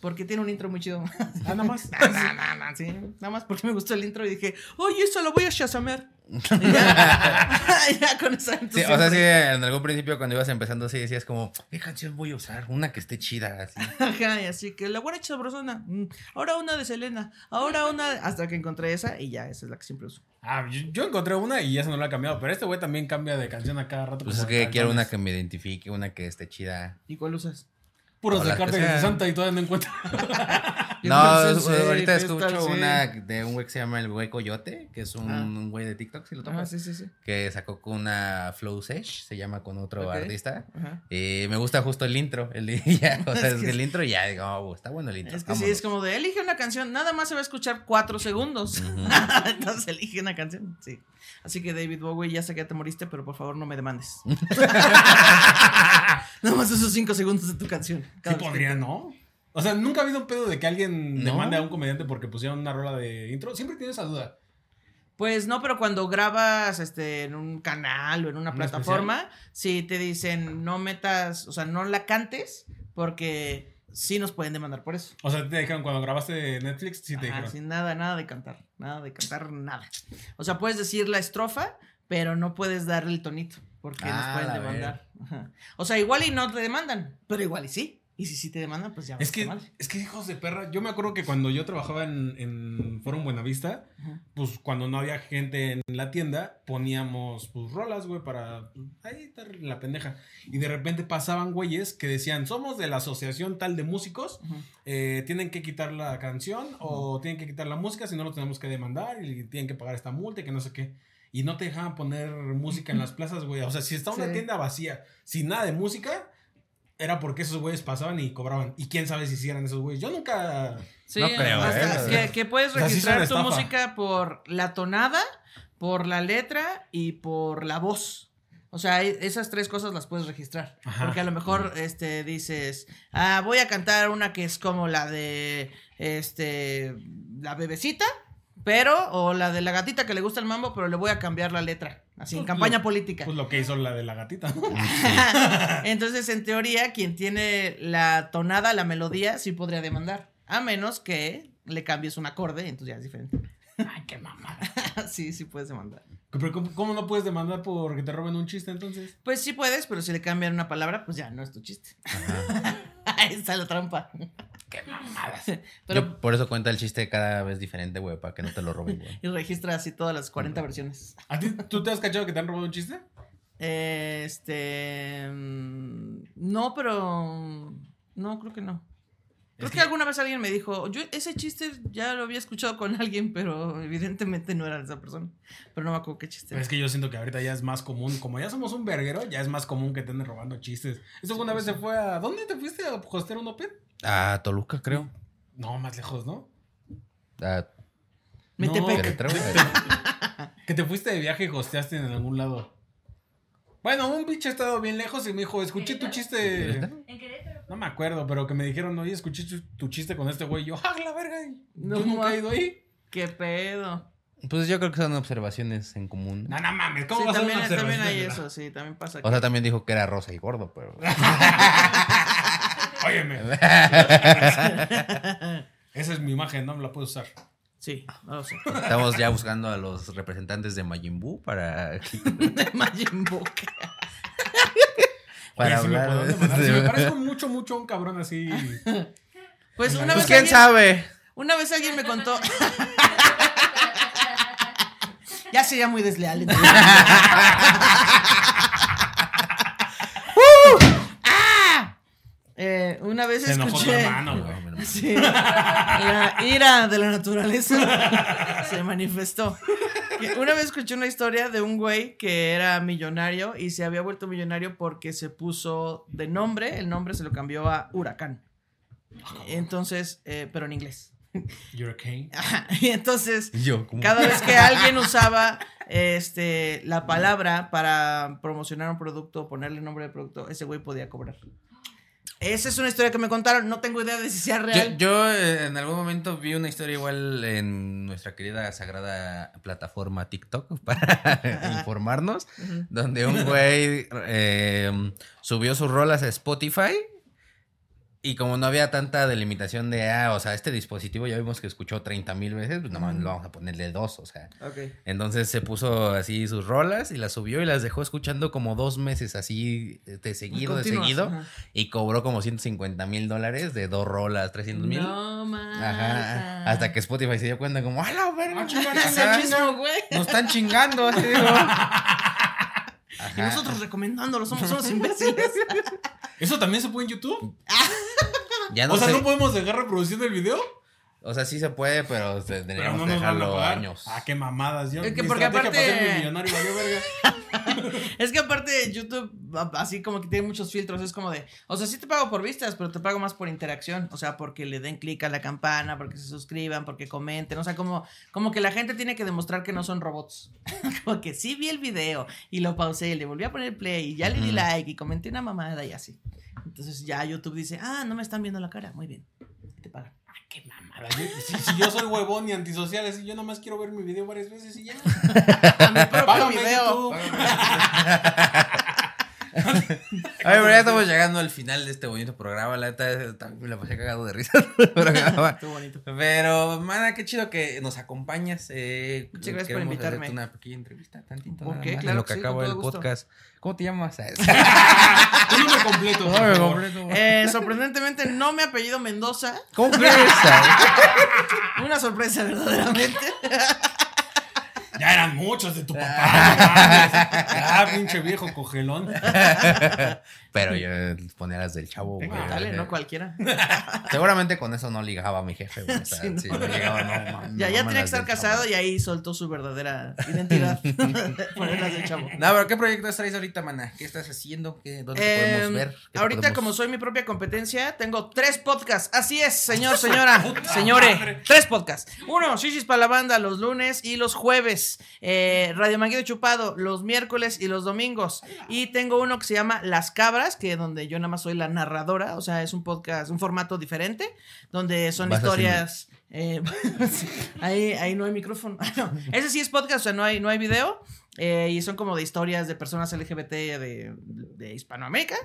S3: Porque tiene un intro muy chido. <laughs>
S2: Ah, nada más.
S3: No, no, no, sí. Nada más porque me gustó el intro y dije, oye, eso lo voy a shazamear. <laughs> Ya, <laughs> ya con esa
S1: Sí, o sea, sí, en algún principio cuando ibas empezando así decías como, ¿qué canción voy a usar? Una que esté chida, así.
S3: Ajá, y así que la buena sabrosona. mm, Ahora una de Selena. Ahora una. Hasta que encontré esa y ya, esa es la que siempre uso.
S2: Ah, yo, yo encontré una y esa no la he cambiado. Pero este güey también cambia de canción a cada rato.
S1: Pues es que quiero una que me identifique, una que esté chida.
S3: ¿Y cuál usas?
S2: Puros de
S1: las que
S2: carta de
S1: sean.
S2: Santa y todavía no encuentro. <laughs>
S1: No,
S3: Entonces,
S1: es-
S3: sí,
S1: ahorita
S3: ¿qué
S1: escucho
S3: tal, sí?
S1: una de un güey que se llama El Güey Coyote, que es un,
S3: Ah.
S1: un güey de TikTok, si lo
S3: Ajá,
S1: topas.
S3: sí, sí, sí.
S1: Que sacó con una Flow Sesh, se llama con otro
S3: Ok.
S1: artista.
S3: Ajá.
S1: Y me gusta justo el intro. El, <laughs> ya, o <laughs> sea,
S3: Es que
S1: el intro ya digo, oh, está bueno el intro.
S3: Es que sí,
S1: vámonos.
S3: es como de elige una canción, nada más se va a escuchar cuatro segundos. <laughs> Entonces elige una canción, sí. Así que David Bowie, ya sé que ya te moriste, pero por favor no me demandes. nada más esos cinco segundos de tu canción.
S2: Sí
S3: que-
S2: podría, ¿no? O sea, nunca ha habido un pedo de que alguien
S1: No.
S2: demande a un comediante porque pusieron una rola de intro. Siempre tienes esa duda.
S3: Pues no, pero cuando grabas este, en un canal o en una
S2: ¿Un
S3: plataforma, sí te dicen no metas, o sea, no la cantes porque sí nos pueden demandar por eso.
S2: O sea, te dijeron cuando grabaste Netflix, sí te
S3: Ajá,
S2: dijeron.
S3: sin nada, nada de cantar, nada de cantar, nada. O sea, puedes decir la estrofa, pero no puedes darle el tonito porque nos
S1: Ah,
S3: pueden demandar. Ajá. O sea, igual y no te demandan, pero igual y sí. Y si sí te demandan, pues ya
S2: Es que,
S3: madre.
S2: es que hijos de perra, yo me acuerdo que cuando yo trabajaba en, en Forum Buenavista,
S3: Ajá.
S2: pues cuando no había gente en la tienda, poníamos pues rolas, güey, para ahí estar la pendeja. Y de repente pasaban güeyes que decían, somos de la asociación tal de músicos, eh, tienen que quitar la canción o tienen que quitar la música, si no lo tenemos que demandar y tienen que pagar esta multa y que no sé qué. Y no te dejaban poner música en las plazas, güey. O sea, si está una
S3: Sí.
S2: tienda vacía, sin nada de música, era porque esos güeyes pasaban y cobraban. Y quién sabe si hicieran esos güeyes. Yo nunca...
S3: Sí,
S1: No creo,
S3: hasta
S1: ¿eh?
S3: que, que puedes registrar tu música por la tonada, por la letra y por la voz. O sea, esas tres cosas las puedes registrar.
S2: Ajá.
S3: Porque a lo mejor este, dices, ah, voy a cantar una que es como la de este, la bebecita, pero, o la de la gatita que le gusta el mambo, pero le voy a cambiar la letra. Así, en
S2: Pues
S3: campaña
S2: lo-
S3: política.
S2: Pues lo que hizo la de la gatita. <laughs> ¿no?
S3: Entonces, en teoría, quien tiene la tonada, la melodía, sí podría demandar. A menos que le cambies un acorde, entonces ya es diferente.
S2: Ay, qué mamada. <laughs>
S3: sí, sí puedes demandar.
S2: Pero ¿cómo, cómo no puedes demandar porque te roben un chiste entonces?
S3: Pues sí puedes, pero si le cambian una palabra, pues ya no es tu chiste. <laughs> Ahí está la trampa.
S2: Qué mamadas. <laughs>
S3: Pero
S1: Yo por eso cuenta el chiste cada vez diferente, güey, para que no te lo roben, güey. <laughs>
S3: y registra así todas las 40 versiones.
S2: ¿A ti, ¿Tú te has cachado que te han robado un chiste?
S3: Este. mm, No, pero. No, creo que no. Creo
S2: Es
S3: que,
S2: que-
S3: alguna vez alguien me dijo, yo ese chiste ya lo había escuchado con alguien, pero evidentemente no era esa persona. Pero no me acuerdo qué chiste.
S2: Pero es que yo siento que ahorita ya es más común. Como ya somos un verguero, ya es más común que te anden robando chistes. Eso
S3: Sí,
S2: una
S3: pues
S2: vez
S3: sí.
S2: se fue a. ¿Dónde te fuiste a hostear un Open?
S1: A Toluca, creo.
S2: No, más lejos, ¿no?
S1: A
S3: Metepec.
S1: Querétaro, güey.
S2: Que te fuiste de viaje y hosteaste en algún lado. Bueno, un bicho ha estado bien lejos y me dijo, escuché tu chiste.
S4: En Querétaro.
S2: No me acuerdo, pero que me dijeron, oye, escuché tu, chiste con este güey. Y Yo, ¡ah, la verga!
S3: No
S2: nunca he ido ahí.
S3: ¿Qué pedo?
S1: Pues yo creo que son observaciones en común.
S2: No, no mames, ¿cómo
S3: Sí,
S2: vas a
S3: también,
S2: hacer una
S3: también hay eso, sí, también pasa.
S1: O sea, también dijo que era rosa y gordo, pero. <laughs>
S2: Óyeme. <laughs> Esa es mi imagen, no me la puedo usar.
S3: Sí, no lo sé.
S1: Estamos ya buscando a los representantes de Majin Buu para, <laughs>
S3: De Majin Buu. <laughs>
S1: para
S2: Oye, sí me puedo parezco mucho, mucho a un cabrón así.
S3: Pues una
S1: Pues
S3: vez
S1: quién
S3: alguien-
S1: sabe.
S3: Una vez alguien me contó. ya sería muy desleal. entonces. ¡Uh! ¡Ah! Eh, una vez
S2: Se enojó tu
S3: escuché.
S2: hermano, güey.
S3: Sí. La ira de la naturaleza se manifestó. Una vez escuché una historia de un güey que era millonario y se había vuelto millonario porque se puso de nombre, el nombre se lo cambió a Huracán. Entonces, eh, pero en inglés. Y entonces, cada vez que alguien usaba este, la palabra para promocionar un producto o ponerle nombre del producto, ese güey podía cobrar. Esa es una historia que me contaron. No tengo idea de si sea real.
S1: yo, eh, en algún momento vi una historia igual en nuestra querida sagrada plataforma TikTok <laughs> para informarnos, donde un güey eh, subió sus rolas a Spotify y como no había tanta delimitación de, ah, o sea, este dispositivo ya vimos que escuchó 30 mil veces, pues nomás lo vamos a ponerle dos, o sea.
S3: Ok.
S1: Entonces se puso así sus rolas y las subió y las dejó escuchando como dos meses así de seguido, de seguido.
S3: ajá.
S1: Y cobró como 150 mil dólares de dos rolas, 300 mil.
S3: No mames.
S1: Ajá. Hasta que Spotify se dio cuenta como, ¡a la verga!
S2: Ah, <laughs>
S3: güey.
S1: Nos están chingando, así digo. <laughs>
S3: Y
S1: Ajá.
S3: nosotros recomendándolo, somos unos <laughs> imbéciles.
S2: ¿Eso también se puede en YouTube? <laughs>
S1: Ya no
S2: o sea,
S1: sé.
S2: ¿no podemos dejar reproduciendo el video?
S1: O sea, sí se puede, pero te-
S2: Pero
S1: tendríamos
S2: no
S1: que dejarlo
S2: pagar.
S1: años.
S2: Ah, qué mamadas. Yo,
S3: Es que porque aparte-
S2: millonario verga. <laughs>
S3: Es que aparte YouTube, así como que tiene muchos filtros, es como de, o sea, sí te pago por vistas, pero te pago más por interacción, o sea, porque le den clic a la campana, porque se suscriban, porque comenten, o sea, como, como que la gente tiene que demostrar que no son robots. <laughs> como que sí vi el video y lo pausé y le volví a poner play y ya le di like y comenté una mamada y así. Entonces ya YouTube dice, ah, no me están viendo la cara, muy bien, te pagan.
S2: Yo- Si, si yo soy huevón y antisocial, así yo nomás quiero ver mi video varias veces y ya. <laughs>
S3: A mi propio video.
S2: YouTube. <laughs>
S1: A ver, pero ya estamos llegando al final de este bonito programa. La neta, también me la pasé cagado de risa. <laughs>
S3: Estuvo bonito.
S1: Pero, mana, qué chido que nos acompañas. Eh,
S3: Muchas gracias por invitarme.
S1: hacerte una pequeña entrevista, tantito.
S3: Ok,
S1: nada más, en
S3: claro
S1: lo
S3: que sí,
S1: acaba el
S3: gusto.
S1: podcast. ¿Cómo te llamas? <laughs>
S2: Tu nombre completo. favor.
S1: completo.
S3: Eh, sorprendentemente no me apellido Mendoza.
S1: ¿Cómo crees?
S3: Una sorpresa, verdaderamente.
S2: Ya eran muchos de tu <laughs> papá. Ya, pinche viejo cogelón. <laughs>
S1: Pero yo ponía las del chavo. Güey.
S3: dale, no cualquiera. <laughs>
S1: Seguramente con eso no ligaba a mi jefe. güey. O sea, <laughs>
S3: Sí, no.
S1: si no llegaba, no,
S3: Ya, ya tenía que estar
S1: del
S3: casado
S1: chavo.
S3: y ahí soltó su verdadera identidad. <laughs> Ponerlas de chavo.
S1: No, pero ¿qué proyectos traes ahorita, mana? ¿Qué estás haciendo? ¿Qué, ¿Dónde te
S3: Eh,
S1: podemos ver? ¿Qué te
S3: ahorita,
S1: podemos-
S3: como soy mi propia competencia, tengo tres podcasts. Así es, señor, señora,
S2: Puta
S3: señore.
S2: madre.
S3: Tres podcasts. Uno, Shishis para la banda los lunes y los jueves. Eh, Radio Manguito Chupado los miércoles y los domingos. Y tengo uno que se llama Las Cabras, que donde yo nada más soy la narradora. O sea, es un podcast, un formato diferente, donde son historias. eh, <laughs> ahí, ahí no hay micrófono. <laughs> No, ese sí es podcast, o sea, no hay, no hay video. Eh, y son como de historias de personas LGBT de, de Hispanoamérica.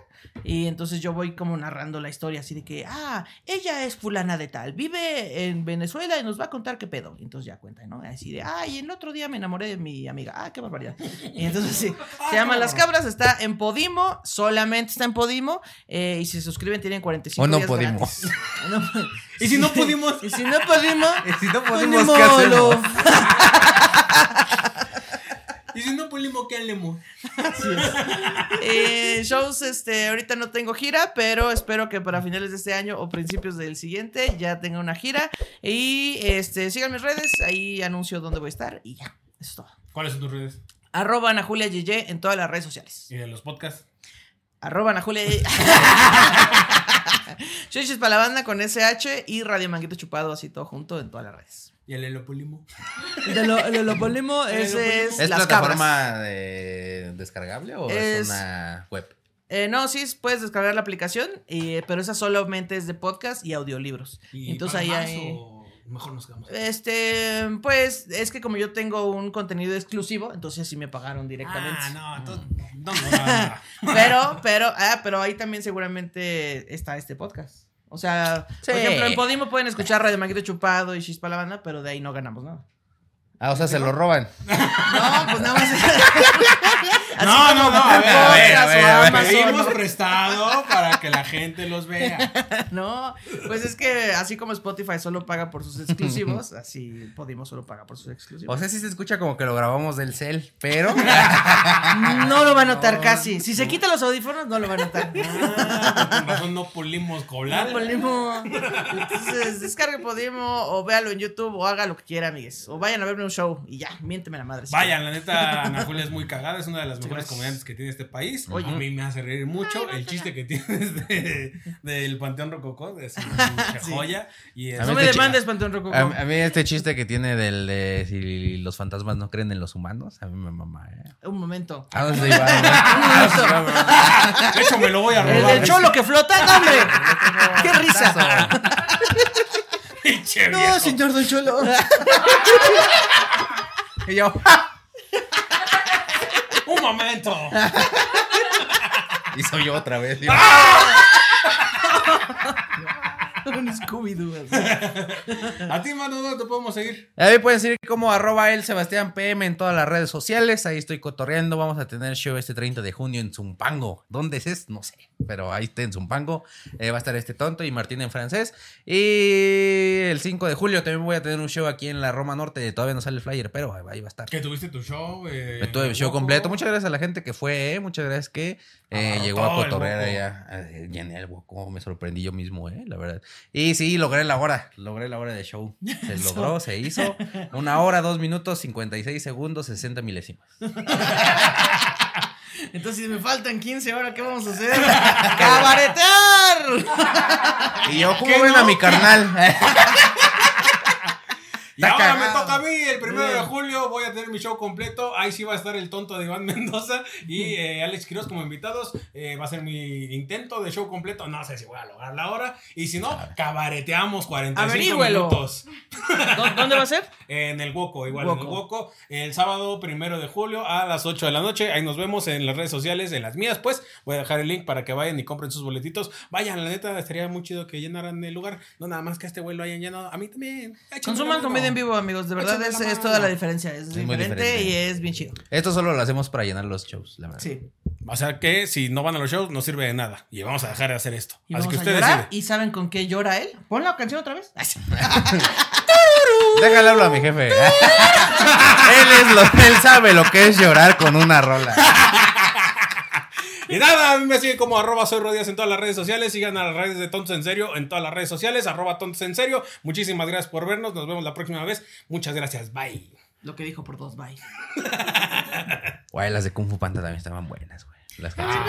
S3: Y entonces yo voy como narrando la historia así de que, ah, ella es fulana de tal, vive en Venezuela y nos va a contar qué pedo. Y entonces ya cuenta, ¿no? Así de, ay, el otro día me enamoré de mi amiga. Ah, qué barbaridad. Y entonces sí, <laughs> se llama Las Cabras, está en Podimo, solamente está en Podimo. eh, y si se suscriben tienen 45
S1: O no
S3: días. <laughs> No,
S2: Y si no pudimos. <laughs>
S3: y si no Podimo,
S1: Si no
S3: pues
S1: podemos,
S3: ni
S1: ¿qué hacemos?
S2: Y si no pudimos, ¿qué hacemos?
S3: Eh, shows, este, ahorita no tengo gira, pero espero que para finales de este año o principios del siguiente ya tenga una gira. Y este, sigan mis redes, ahí anuncio dónde voy a estar y ya, eso es todo.
S2: ¿Cuáles son tus redes?
S3: Arroba Ana Julia Yeye en todas las redes sociales.
S2: Y de los podcasts.
S3: Arroba Ana Julia <laughs> Yeye. Para la banda con SH y Radio Manguito Chupado, así todo junto en todas las redes.
S2: ¿Y el Elopulimo?
S3: De lo, de lo polimo, ese es,
S1: ¿Es
S3: las
S1: plataforma
S3: cabras.
S1: de descargable o
S3: Es-
S1: es, una web?
S3: Eh, no, sí, puedes descargar la aplicación, y, pero esa solamente es de podcast y audiolibros.
S2: ¿Y
S3: Entonces ahí hay...
S2: Mejor nos quedamos.
S3: Este, pues es que como yo tengo un contenido exclusivo, entonces sí me pagaron directamente.
S2: Ah, no, entonces, no, no, no, no. <laughs>
S3: Pero, pero, ah, pero ahí también seguramente está este podcast. O sea,
S1: Sí.
S3: por ejemplo, en Podimo pueden escuchar Radio Maquito Chupado y Chispa la Banda, pero de ahí no ganamos nada.
S1: Ah, o sea, se lo roban. <laughs>
S3: No, pues nada más. <laughs>
S2: No, no, no, a ver, a ver,
S1: a ver, a ver.
S2: Pedimos
S3: ¿no?
S2: prestado para que la gente los vea. <laughs>
S3: No, pues es que así como Spotify solo paga por sus exclusivos, <laughs> así Podimo solo paga por sus exclusivos.
S1: O sea, sí se escucha como que lo grabamos del cel, pero. <laughs>
S3: no lo va a notar casi. Si se quita los audífonos, no lo va a notar.
S2: Ah, no pulimos colar.
S3: Podimo. Entonces, descargue Podimo o véalo en YouTube o haga lo que quiera, amigues. O vayan a verme un show y ya, miénteme la madre.
S2: Vayan, la neta, Ana Julia es muy cagada, es una de las mejores comediantes que tiene este país.
S3: Oye.
S2: a mí me hace reír mucho el chiste que tienes <laughs> de, del Panteón Rococó, <laughs> de su,
S3: Sí.
S2: joya. Y.
S3: No
S1: A
S3: me
S1: mí este
S3: demandes, Panteón Rococó.
S1: A, a mí este chiste que tiene del de si los fantasmas no creen en los humanos, a mí me mama, ¿eh?
S3: Un momento.
S1: ¿A dónde se iba? <laughs> ¿A dónde se iba?
S2: De hecho, me lo voy a
S3: El
S2: robar.
S3: del cholo que flota, ¡No, hombre. ¡Qué risa! No, señor Don Cholo.
S1: Y yo,
S2: momento. <laughs>
S1: y soy yo otra vez. digo,
S3: Un Scooby-Doo.
S2: A ti, Manu, ¿dónde te podemos seguir?
S1: A mí pueden seguir como arroba el Sebastián PM en todas las redes sociales. Ahí estoy cotorreando. Vamos a tener show este 30 de junio en Zumpango. ¿Dónde es? No sé. Pero ahí está en Zumpango. Eh, va a estar este tonto y Martín en francés. Y el 5 de julio también voy a tener un show aquí en la Roma Norte. Todavía no sale el flyer, pero ahí va a estar.
S2: Que tuviste tu show. Eh,
S1: Me tuve
S2: en
S1: show completo. Muchas gracias a la gente que fue, ¿eh? Muchas gracias que eh,
S2: Ah,
S1: llegó a cotorrear allá. Eh, Llené el Boco, me sorprendí yo mismo, ¿eh? La verdad. Y sí, logré la hora. Logré la hora de show. Se <laughs> logró, se hizo. Una hora, dos minutos, 56 segundos, 60 milésimas. <laughs>
S3: Entonces, si me faltan 15 ahora, ¿qué vamos a hacer? <laughs> ¡Cabaretear!
S1: Y yo, ¿cómo
S2: ¿Qué
S1: ven
S2: no?
S1: a mi carnal?
S2: Y ahora me toca a mí, el primero de julio voy a tener mi show completo. Ahí sí va a estar el tonto de Iván <laughs> Mendoza y eh, Alex Quiroz como invitados. Eh, va a ser mi intento de show completo. No sé si voy a lograr la hora. Y si no, cabareteamos 45
S3: Averígüelo.
S2: minutos. <laughs>
S3: ¿Dó- ¿Dónde va a ser?
S2: En el Woco, igual en el
S3: Woco.
S2: El sábado primero de julio a las 8 de la noche. Ahí nos vemos en las redes sociales, en las mías, pues. Voy a dejar el link para que vayan y compren sus boletitos. Vayan, la neta, estaría muy chido que llenaran el lugar. No nada más que a este güey lo hayan llenado. A mí también.
S3: Consuman
S2: la
S3: en vivo, amigos. De verdad es, toda la diferencia. Es, diferente,
S1: diferente.
S3: y es bien chido.
S1: Esto solo lo hacemos para llenar los shows, la verdad.
S3: Sí.
S2: O sea que si no van a los shows, no sirve de nada. Y vamos a dejar de hacer esto.
S3: Y
S2: Así
S3: vamos
S2: que
S3: a
S2: usted
S3: llorar.
S2: decide.
S3: ¿Y saben con qué llora él? Pon la canción otra vez. <laughs>
S1: Déjale hablo a mi jefe. <laughs> él, es lo, él sabe lo que es llorar con una rola.
S2: Y nada, a mí me siguen como arroba soy en todas las redes sociales. Sigan a las redes de Tontos en Serio en todas las redes sociales. Arroba Tontos en Serio. Muchísimas gracias por vernos. Nos vemos la próxima vez. Muchas gracias. Bye.
S3: Lo que dijo por dos, bye. <laughs>
S1: Güey, las de Kung Fu Panda también estaban buenas, güey. Las canciones.